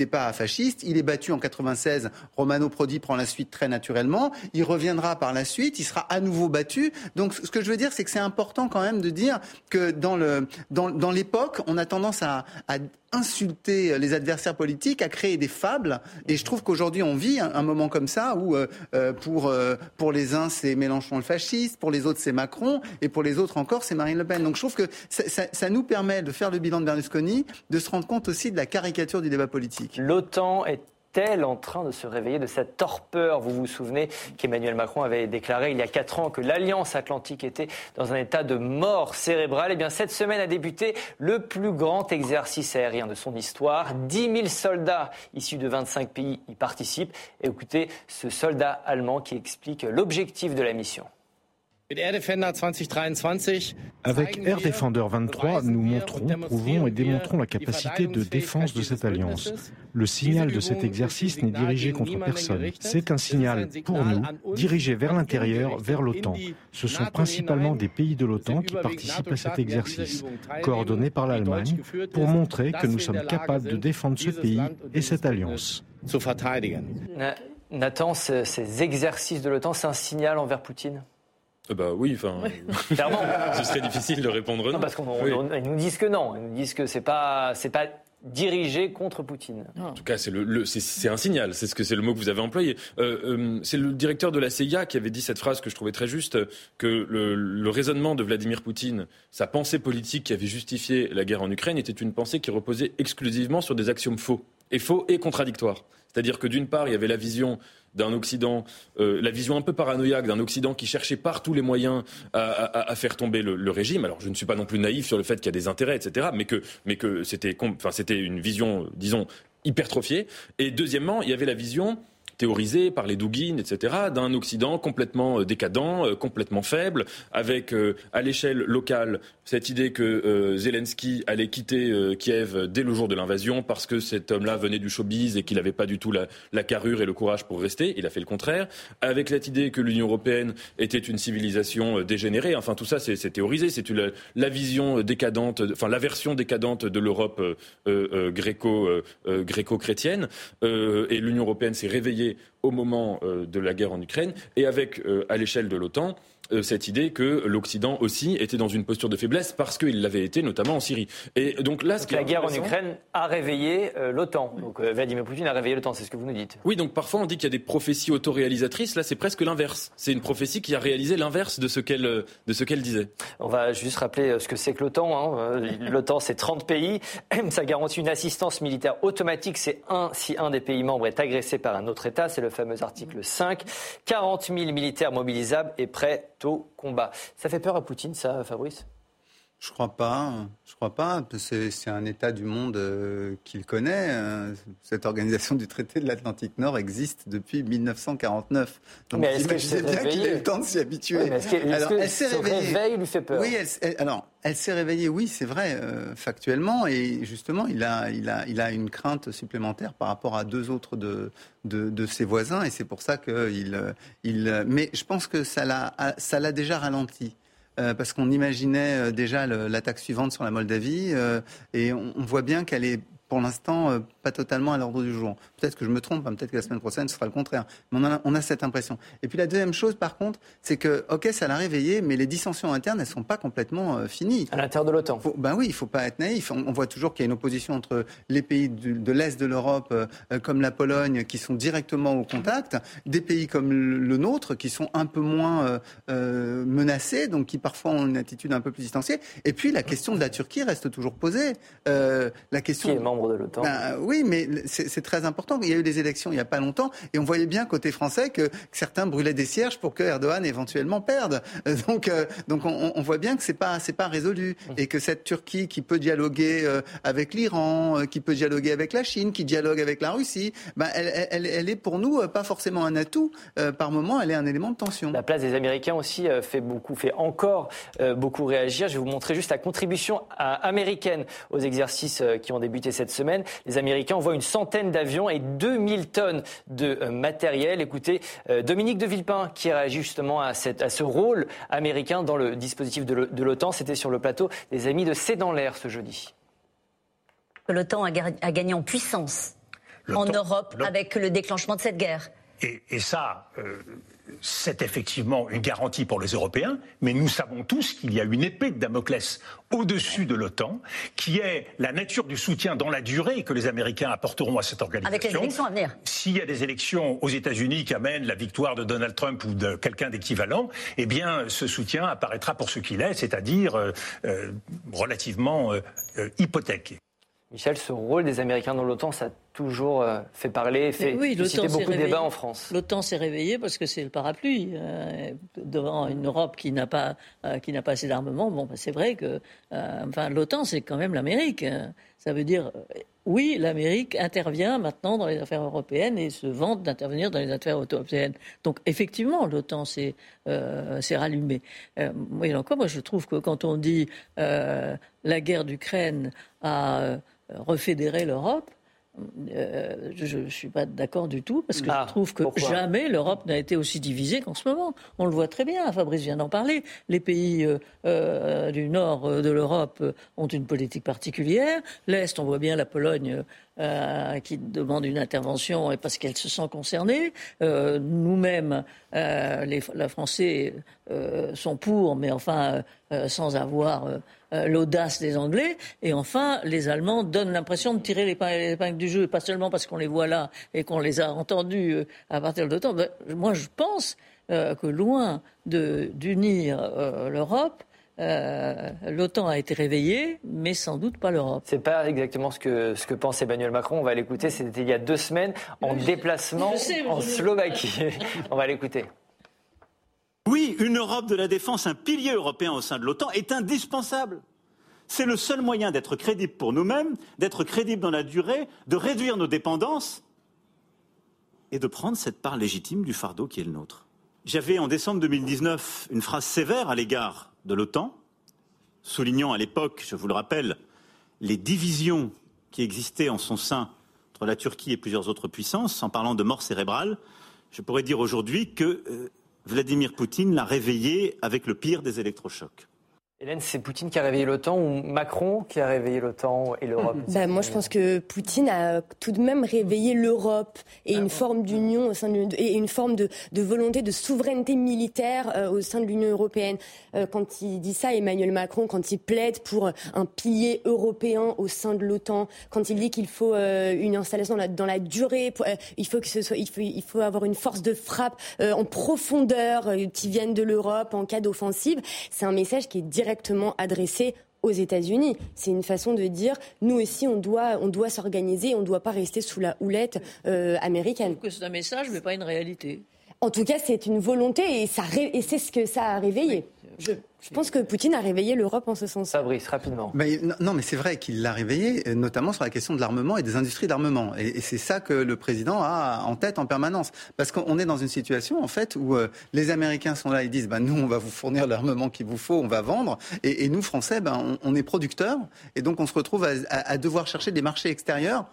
pas fasciste, il est battu en 96, Romano Prodi prend la suite très naturellement, il reviendra par la suite, il sera à nouveau battu. Donc ce que je veux dire, c'est que c'est important quand même de dire que dans, l'époque, on a tendance à insulter les adversaires politiques, à créer des fables. Et je trouve qu'aujourd'hui, on vit un, moment comme ça où euh, euh, pour, euh, pour les uns, c'est Mélenchon le fasciste, pour les autres, c'est Macron, et pour les autres encore, c'est Marine Le Pen. Donc je trouve que ça, nous permet de faire le bilan de Berlusconi, de se rendre compte aussi de la caricature du débat politique. Elle en train de se réveiller de cette torpeur? Vous vous souvenez qu'Emmanuel Macron avait déclaré il y a quatre ans que l'Alliance Atlantique était dans un état de mort cérébrale. Et eh bien, cette semaine a débuté le plus grand exercice aérien de son histoire. 10 000 soldats issus de 25 pays y participent. Écoutez ce soldat allemand qui explique l'objectif de la mission. Avec Air Defender 23, nous montrons, prouvons et démontrons la capacité de défense de cette alliance. Le signal de cet exercice n'est dirigé contre personne. C'est un signal pour nous, dirigé vers l'intérieur, vers l'OTAN. Ce sont principalement des pays de l'OTAN qui participent à cet exercice, coordonné par l'Allemagne, pour montrer que nous sommes capables de défendre ce pays et cette alliance. Nathan, ces exercices de l'OTAN, c'est un signal envers Poutine? Bah oui, enfin, clairement, ce serait difficile de répondre non. parce qu'ils nous disent que non, ils nous disent que c'est pas, c'est pas dirigé contre Poutine. En tout cas, c'est le, c'est un signal. C'est ce que c'est le mot que vous avez employé. Euh, euh, c'est le directeur de la CIA qui avait dit cette phrase que je trouvais très juste que le, le, raisonnement de Vladimir Poutine, sa pensée politique qui avait justifié la guerre en Ukraine, était une pensée qui reposait exclusivement sur des axiomes faux et faux et contradictoires. C'est-à-dire que d'une part, il y avait la vision d'un Occident, euh, la vision un peu paranoïaque d'un Occident qui cherchait par tous les moyens à, faire tomber le, régime. Alors je ne suis pas non plus naïf sur le fait qu'il y a des intérêts, etc., mais que, c'était une vision, disons, hypertrophiée. Et deuxièmement, il y avait la vision théorisé par les Douguines, etc., d'un Occident complètement euh, décadent, euh, complètement faible, avec euh, à l'échelle locale cette idée que Zelensky allait quitter Kiev dès le jour de l'invasion parce que cet homme-là venait du showbiz et qu'il n'avait pas du tout la, carrure et le courage pour rester. Il a fait le contraire. Avec cette idée que l'Union européenne était une civilisation dégénérée. Enfin, tout ça, c'est théorisé. C'est la, la, vision décadente, enfin la version décadente de l'Europe gréco, gréco-chrétienne. et l'Union européenne s'est réveillée au moment euh, de la guerre en Ukraine et avec, euh, à l'échelle de l'OTAN, cette idée que l'Occident aussi était dans une posture de faiblesse parce qu'il l'avait été notamment en Syrie. Et donc là, ce la guerre en Ukraine a réveillé euh, l'OTAN. Donc euh, Vladimir Poutine a réveillé l'OTAN, c'est ce que vous nous dites. Oui, donc parfois on dit qu'il y a des prophéties autoréalisatrices. Là, c'est presque l'inverse. C'est une prophétie qui a réalisé l'inverse de ce qu'elle de ce qu'elle disait. On va juste rappeler ce que c'est que l'OTAN. Hein. L'OTAN, c'est 30 pays. Ça garantit une assistance militaire automatique. C'est un si un des pays membres est agressé par un autre État. C'est le fameux article 5. 40 000 militaires mobilisables et prêts au combat. Ça fait peur à Poutine, ça, Fabrice? Je crois pas. Je crois pas. C'est un État du monde euh, qu'il connaît. Hein. Cette organisation du traité de l'Atlantique Nord existe depuis 1949. Donc mais imaginez bien qu'il a eu le temps de s'y habituer. alors, elle s'est réveillée. lui fait peur. Oui, elle, alors elle s'est réveillée. Oui, c'est vrai, euh, factuellement. Et justement, il a, il a, il a une crainte supplémentaire par rapport à deux autres de, de, de ses voisins. Et c'est pour ça qu'il, il. Mais je pense que ça l'a, ça l'a déjà ralenti. Euh, parce qu'on imaginait euh, déjà l'attaque suivante sur la Moldavie, euh, et on, voit bien qu'elle est pour l'instant pas totalement à l'ordre du jour. Peut-être que je me trompe, hein, peut-être que la semaine prochaine ce sera le contraire. Mais on a, cette impression. Et puis la deuxième chose, par contre, c'est que, ok, ça l'a réveillé, mais les dissensions internes, elles sont pas complètement euh, finies. À l'intérieur de l'OTAN. Ben oui, il faut pas être naïf. On, voit toujours qu'il y a une opposition entre les pays de l'est de l'Europe, euh, comme la Pologne, qui sont directement au contact, des pays comme le, nôtre, qui sont un peu moins menacés, donc qui parfois ont une attitude un peu plus distanciée. Et puis la question de la Turquie reste toujours posée. la question membre de l'OTAN. Ben, oui, mais c'est très important. Il y a eu des élections il n'y a pas longtemps et on voyait bien côté français que, certains brûlaient des cierges pour que Erdogan éventuellement perde. Euh, donc, euh, donc on, voit bien que c'est pas c'est pas résolu et que cette Turquie qui peut dialoguer euh, avec l'Iran, qui peut dialoguer avec la Chine, qui dialogue avec la Russie, ben, elle, elle, elle est pour nous pas forcément un atout. par moment, elle est un élément de tension. La place des Américains aussi fait beaucoup, fait encore beaucoup réagir. Je vais vous montrer juste la contribution américaine aux exercices qui ont débuté cette semaine. Les Américains envoient une centaine d'avions et 2000 tonnes de euh, matériel. Écoutez, euh, Dominique de Villepin qui réagit justement à, ce rôle américain dans le dispositif de l'OTAN. C'était sur le plateau des Amis de C'est dans l'air ce jeudi. L'OTAN a, gagné en puissance en Europe avec le déclenchement de cette guerre. Et, ça, euh, c'est effectivement une garantie pour les Européens, mais nous savons tous qu'il y a une épée de Damoclès au-dessus de l'OTAN, qui est la nature du soutien dans la durée que les Américains apporteront à cette organisation. Avec les élections à venir. S'il y a des élections aux États-Unis qui amènent la victoire de Donald Trump ou de quelqu'un d'équivalent, eh bien, ce soutien apparaîtra pour ce qu'il est, c'est-à-dire euh, euh, relativement euh, hypothéqué. Michel, ce rôle des Américains dans l'OTAN, ça a toujours euh, fait parler, fait oui, susciter beaucoup de débats en France. L'OTAN s'est réveillée parce que c'est le parapluie euh, devant une Europe qui n'a pas euh, qui n'a pas assez d'armement. Bon, ben, c'est vrai que enfin l'OTAN c'est quand même l'Amérique. Ça veut dire oui, l'Amérique intervient maintenant dans les affaires européennes et se vante d'intervenir dans les affaires européennes. Donc effectivement, l'OTAN s'est rallumée. oui, encore, moi je trouve que quand on dit la guerre d'Ukraine a euh, refédérer l'Europe, euh, je ne suis pas d'accord du tout, parce que je ah, trouve que jamais l'Europe n'a été aussi divisée qu'en ce moment. On le voit très bien, Fabrice vient d'en parler. Les pays euh, du nord de l'Europe ont une politique particulière. L'Est, on voit bien la Pologne qui demande une intervention et parce qu'elle se sent concernée. Nous-mêmes, les, les, Français sont pour, mais enfin sans avoir euh, l'audace des Anglais. Et enfin, les Allemands donnent l'impression de tirer les épingles du jeu, pas seulement parce qu'on les voit là et qu'on les a entendus euh, à partir de temps. Ben, moi, je pense euh, que loin d'unir l'Europe, l'OTAN a été réveillée, mais sans doute pas l'Europe. C'est pas exactement ce que, ce que pense Emmanuel Macron. On va l'écouter. C'était il y a deux semaines en déplacement en Slovaquie. On va l'écouter. Oui, une Europe de la défense, un pilier européen au sein de l'OTAN est indispensable. C'est le seul moyen d'être crédible pour nous-mêmes, d'être crédible dans la durée, de réduire nos dépendances et de prendre cette part légitime du fardeau qui est le nôtre. J'avais en décembre 2019 une phrase sévère à l'égard de l'OTAN, soulignant à l'époque, je vous le rappelle, les divisions qui existaient en son sein entre la Turquie et plusieurs autres puissances, en parlant de mort cérébrale. Je pourrais dire aujourd'hui que euh, Vladimir Poutine l'a réveillé avec le pire des électrochocs. Hélène, c'est Poutine qui a réveillé l'OTAN ou Macron qui a réveillé l'OTAN et l'Europe? Bah, Moi, je pense que Poutine a tout de même réveillé l'Europe et une forme d'union au sein de et une forme de, volonté de souveraineté militaire euh, au sein de l'Union européenne. Euh, quand il dit ça, Emmanuel Macron, quand il plaide pour un pilier européen au sein de l'OTAN, quand il dit qu'il faut euh, une installation dans la, dans la durée, il faut que ce soit, il faut, il faut avoir une force de frappe en profondeur qui vienne de l'Europe en cas d'offensive, c'est un message qui est direct directement adressé aux États-Unis. C'est une façon de dire, nous aussi, on doit, on doit s'organiser, on ne doit pas rester sous la houlette euh, américaine. C'est un message, mais pas une réalité. En tout cas, c'est une volonté et, ça, et c'est ce que ça a réveillé. Je... Je pense que Poutine a réveillé l'Europe en ce sens. Fabrice, rapidement. Mais, non, mais c'est vrai qu'il l'a réveillé, notamment sur la question de l'armement et des industries d'armement. Et, c'est ça que le président a en tête en permanence. Parce qu'on est dans une situation, en fait, où euh, les Américains sont là, ils disent, bah, nous, on va vous fournir l'armement qu'il vous faut, on va vendre. Et, nous, Français, ben, on, est producteurs. Et donc, on se retrouve à devoir chercher des marchés extérieurs,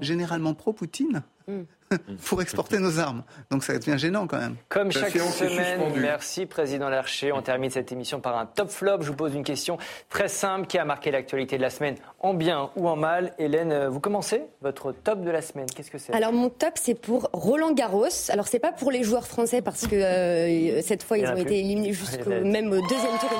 généralement pro-Poutine. Mm. pour exporter nos armes. Donc ça devient gênant quand même. Comme chaque semaine, merci Président Larcher. On termine cette émission par un top flop. Je vous pose une question très simple qui a marqué l'actualité de la semaine, en bien ou en mal. Hélène, euh, vous commencez votre top de la semaine. Qu'est-ce que c'est? Alors mon top, c'est pour Roland Garros. Alors c'est pas pour les joueurs français parce que euh, cette fois ils ont été éliminés jusqu'au même deuxième tour.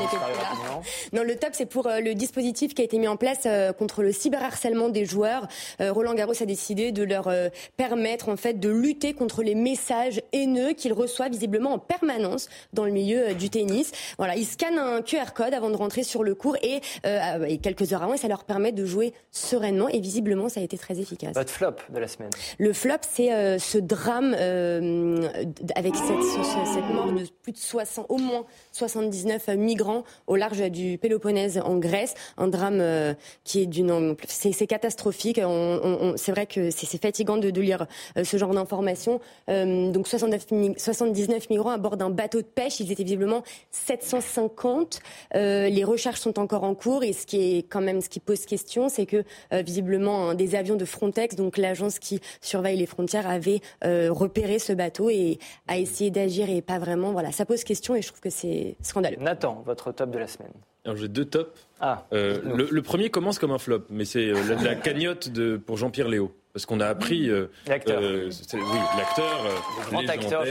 Non, le top, c'est pour euh, le dispositif qui a été mis en place contre le cyberharcèlement des joueurs. Roland Garros a décidé de leur permettre en fait de lutter contre les messages haineux qu'il reçoit visiblement en permanence dans le milieu euh, du tennis. Voilà, il scanne un QR code avant de rentrer sur le court et, euh, et quelques heures avant, et ça leur permet de jouer sereinement et visiblement ça a été très efficace. Votre flop de la semaine. Le flop, c'est euh, ce drame euh, avec cette, ce- cette mort de plus de 60, au moins 79 migrants au large du Péloponnèse en Grèce. Un drame euh, qui est d'une, c'est c'est catastrophique. On- on- on- c'est vrai que c'est fatigant de, de lire euh, ce genre d'informations. Euh, donc 69, mi- 79 migrants à bord d'un bateau de pêche. Ils étaient visiblement 750. Euh, les recherches sont encore en cours et ce qui est quand même ce qui pose question, c'est que euh, visiblement des avions de Frontex, donc l'agence qui surveille les frontières, avait euh, repéré ce bateau et a essayé d'agir et pas vraiment. Voilà, ça pose question et je trouve que c'est scandaleux. Nathan, votre top de la semaine. Alors j'ai deux tops. Ah, Euh, le, le premier commence comme un flop, mais c'est euh, la, la cagnotte de, pour Jean-Pierre Léo. Parce qu'on a appris. euh, L'acteur. euh, oui, l'acteur. euh, Le grand acteur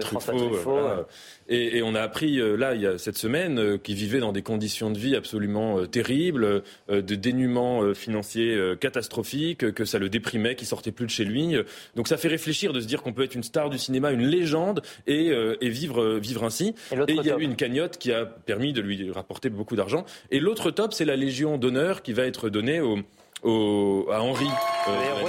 Truffaut, Truffaut, voilà. ouais. Et, et on a appris là, il y a cette semaine, qu'il vivait dans des conditions de vie absolument terribles, de dénuement financier catastrophique, que ça le déprimait, qu'il sortait plus de chez lui. Donc ça fait réfléchir de se dire qu'on peut être une star du cinéma, une légende, et, et vivre, vivre ainsi. Et il y a top eu une cagnotte qui a permis de lui rapporter beaucoup d'argent. Et l'autre top, c'est la Légion d'honneur qui va être donnée au, au- à Henri. euh.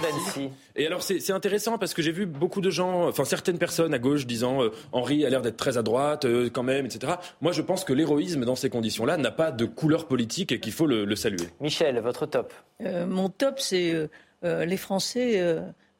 Et alors c'est intéressant parce que j'ai vu beaucoup de gens, enfin certaines personnes à gauche disant euh, Henri a l'air d'être très à droite euh, quand même, etc. Moi je pense que l'héroïsme dans ces conditions-là n'a pas de couleur politique et qu'il faut le, le saluer. Michel, votre top. Euh, mon top, c'est euh, euh, les Français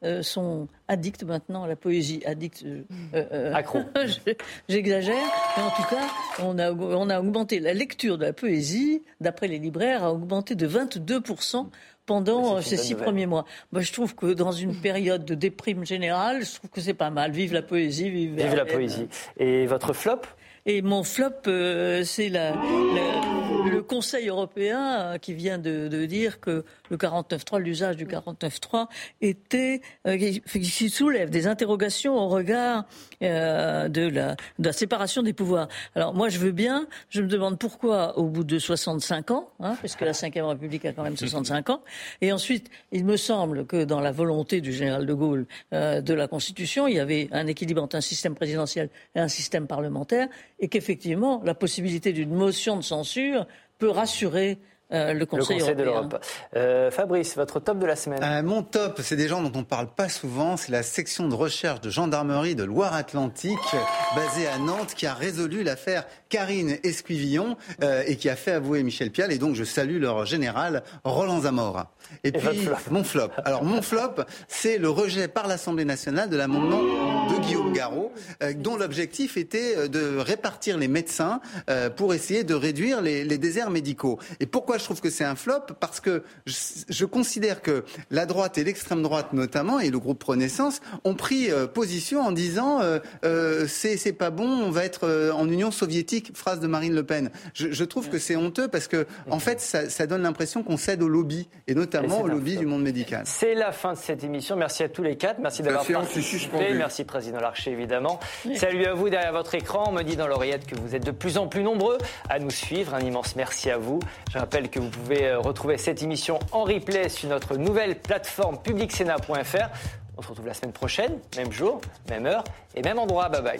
euh, sont addicts maintenant à la poésie. Addicts. euh, euh, Accro. je- J'exagère, mais en tout cas, on a, on a augmenté la lecture de la poésie, d'après les libraires, a augmenté de 22% pendant ces six nouvelle. premiers mois. Moi, je trouve que dans une période de déprime générale, je trouve que c'est pas mal. Vive la poésie, vive, Vive la poésie. Et votre flop? Et mon flop, euh, c'est la, le Conseil européen qui vient de, de dire que le 49.3, l'usage du 49.3, était euh, qui, qui soulève des interrogations au regard euh, de, la, de la séparation des pouvoirs. Alors moi, je veux bien. Je me demande pourquoi, au bout de 65 ans, hein, parce que la Ve République a quand même 65 ans, et ensuite, il me semble que dans la volonté du général de Gaulle euh, de la Constitution, il y avait un équilibre entre un système présidentiel et un système parlementaire, et qu'effectivement, la possibilité d'une motion de censure peut rassurer euh, le Conseil, Le Conseil de l'Europe. Euh, Fabrice, votre top de la semaine. Euh, mon top, c'est des gens dont on parle pas souvent. C'est la section de recherche de gendarmerie de Loire-Atlantique, basée à Nantes, qui a résolu l'affaire Karine Esquivillon euh, et qui a fait avouer Michel Pial. Et donc, je salue leur général, Roland Zamora. Et, puis, flop mon flop. Alors, mon flop, c'est le rejet par l'Assemblée nationale de l'amendement de Guillaume Garot, euh, dont l'objectif était de répartir les médecins euh, pour essayer de réduire les, les déserts médicaux. Et pourquoi je trouve que c'est un flop Parce que je, je considère que la droite et l'extrême droite notamment, et le groupe Renaissance, ont pris euh, position en disant euh, euh, c'est c'est pas bon, on va être euh, en Union soviétique, phrase de Marine Le Pen. Je, je trouve que c'est honteux parce que en fait ça, ça donne l'impression qu'on cède au lobby, et Et notamment c'est au lobby flop. du monde médical. C'est la fin de cette émission. Merci à tous les quatre. Merci d'avoir séance est participé. suspendue. Merci, Président Larcher, évidemment. Salut à vous derrière votre écran. On me dit dans l'oreillette que vous êtes de plus en plus nombreux à nous suivre. Un immense merci à vous. Je rappelle que vous pouvez euh, retrouver cette émission en replay sur notre nouvelle plateforme publicsena.fr. On se retrouve la semaine prochaine, même jour, même heure et même endroit. Bye bye.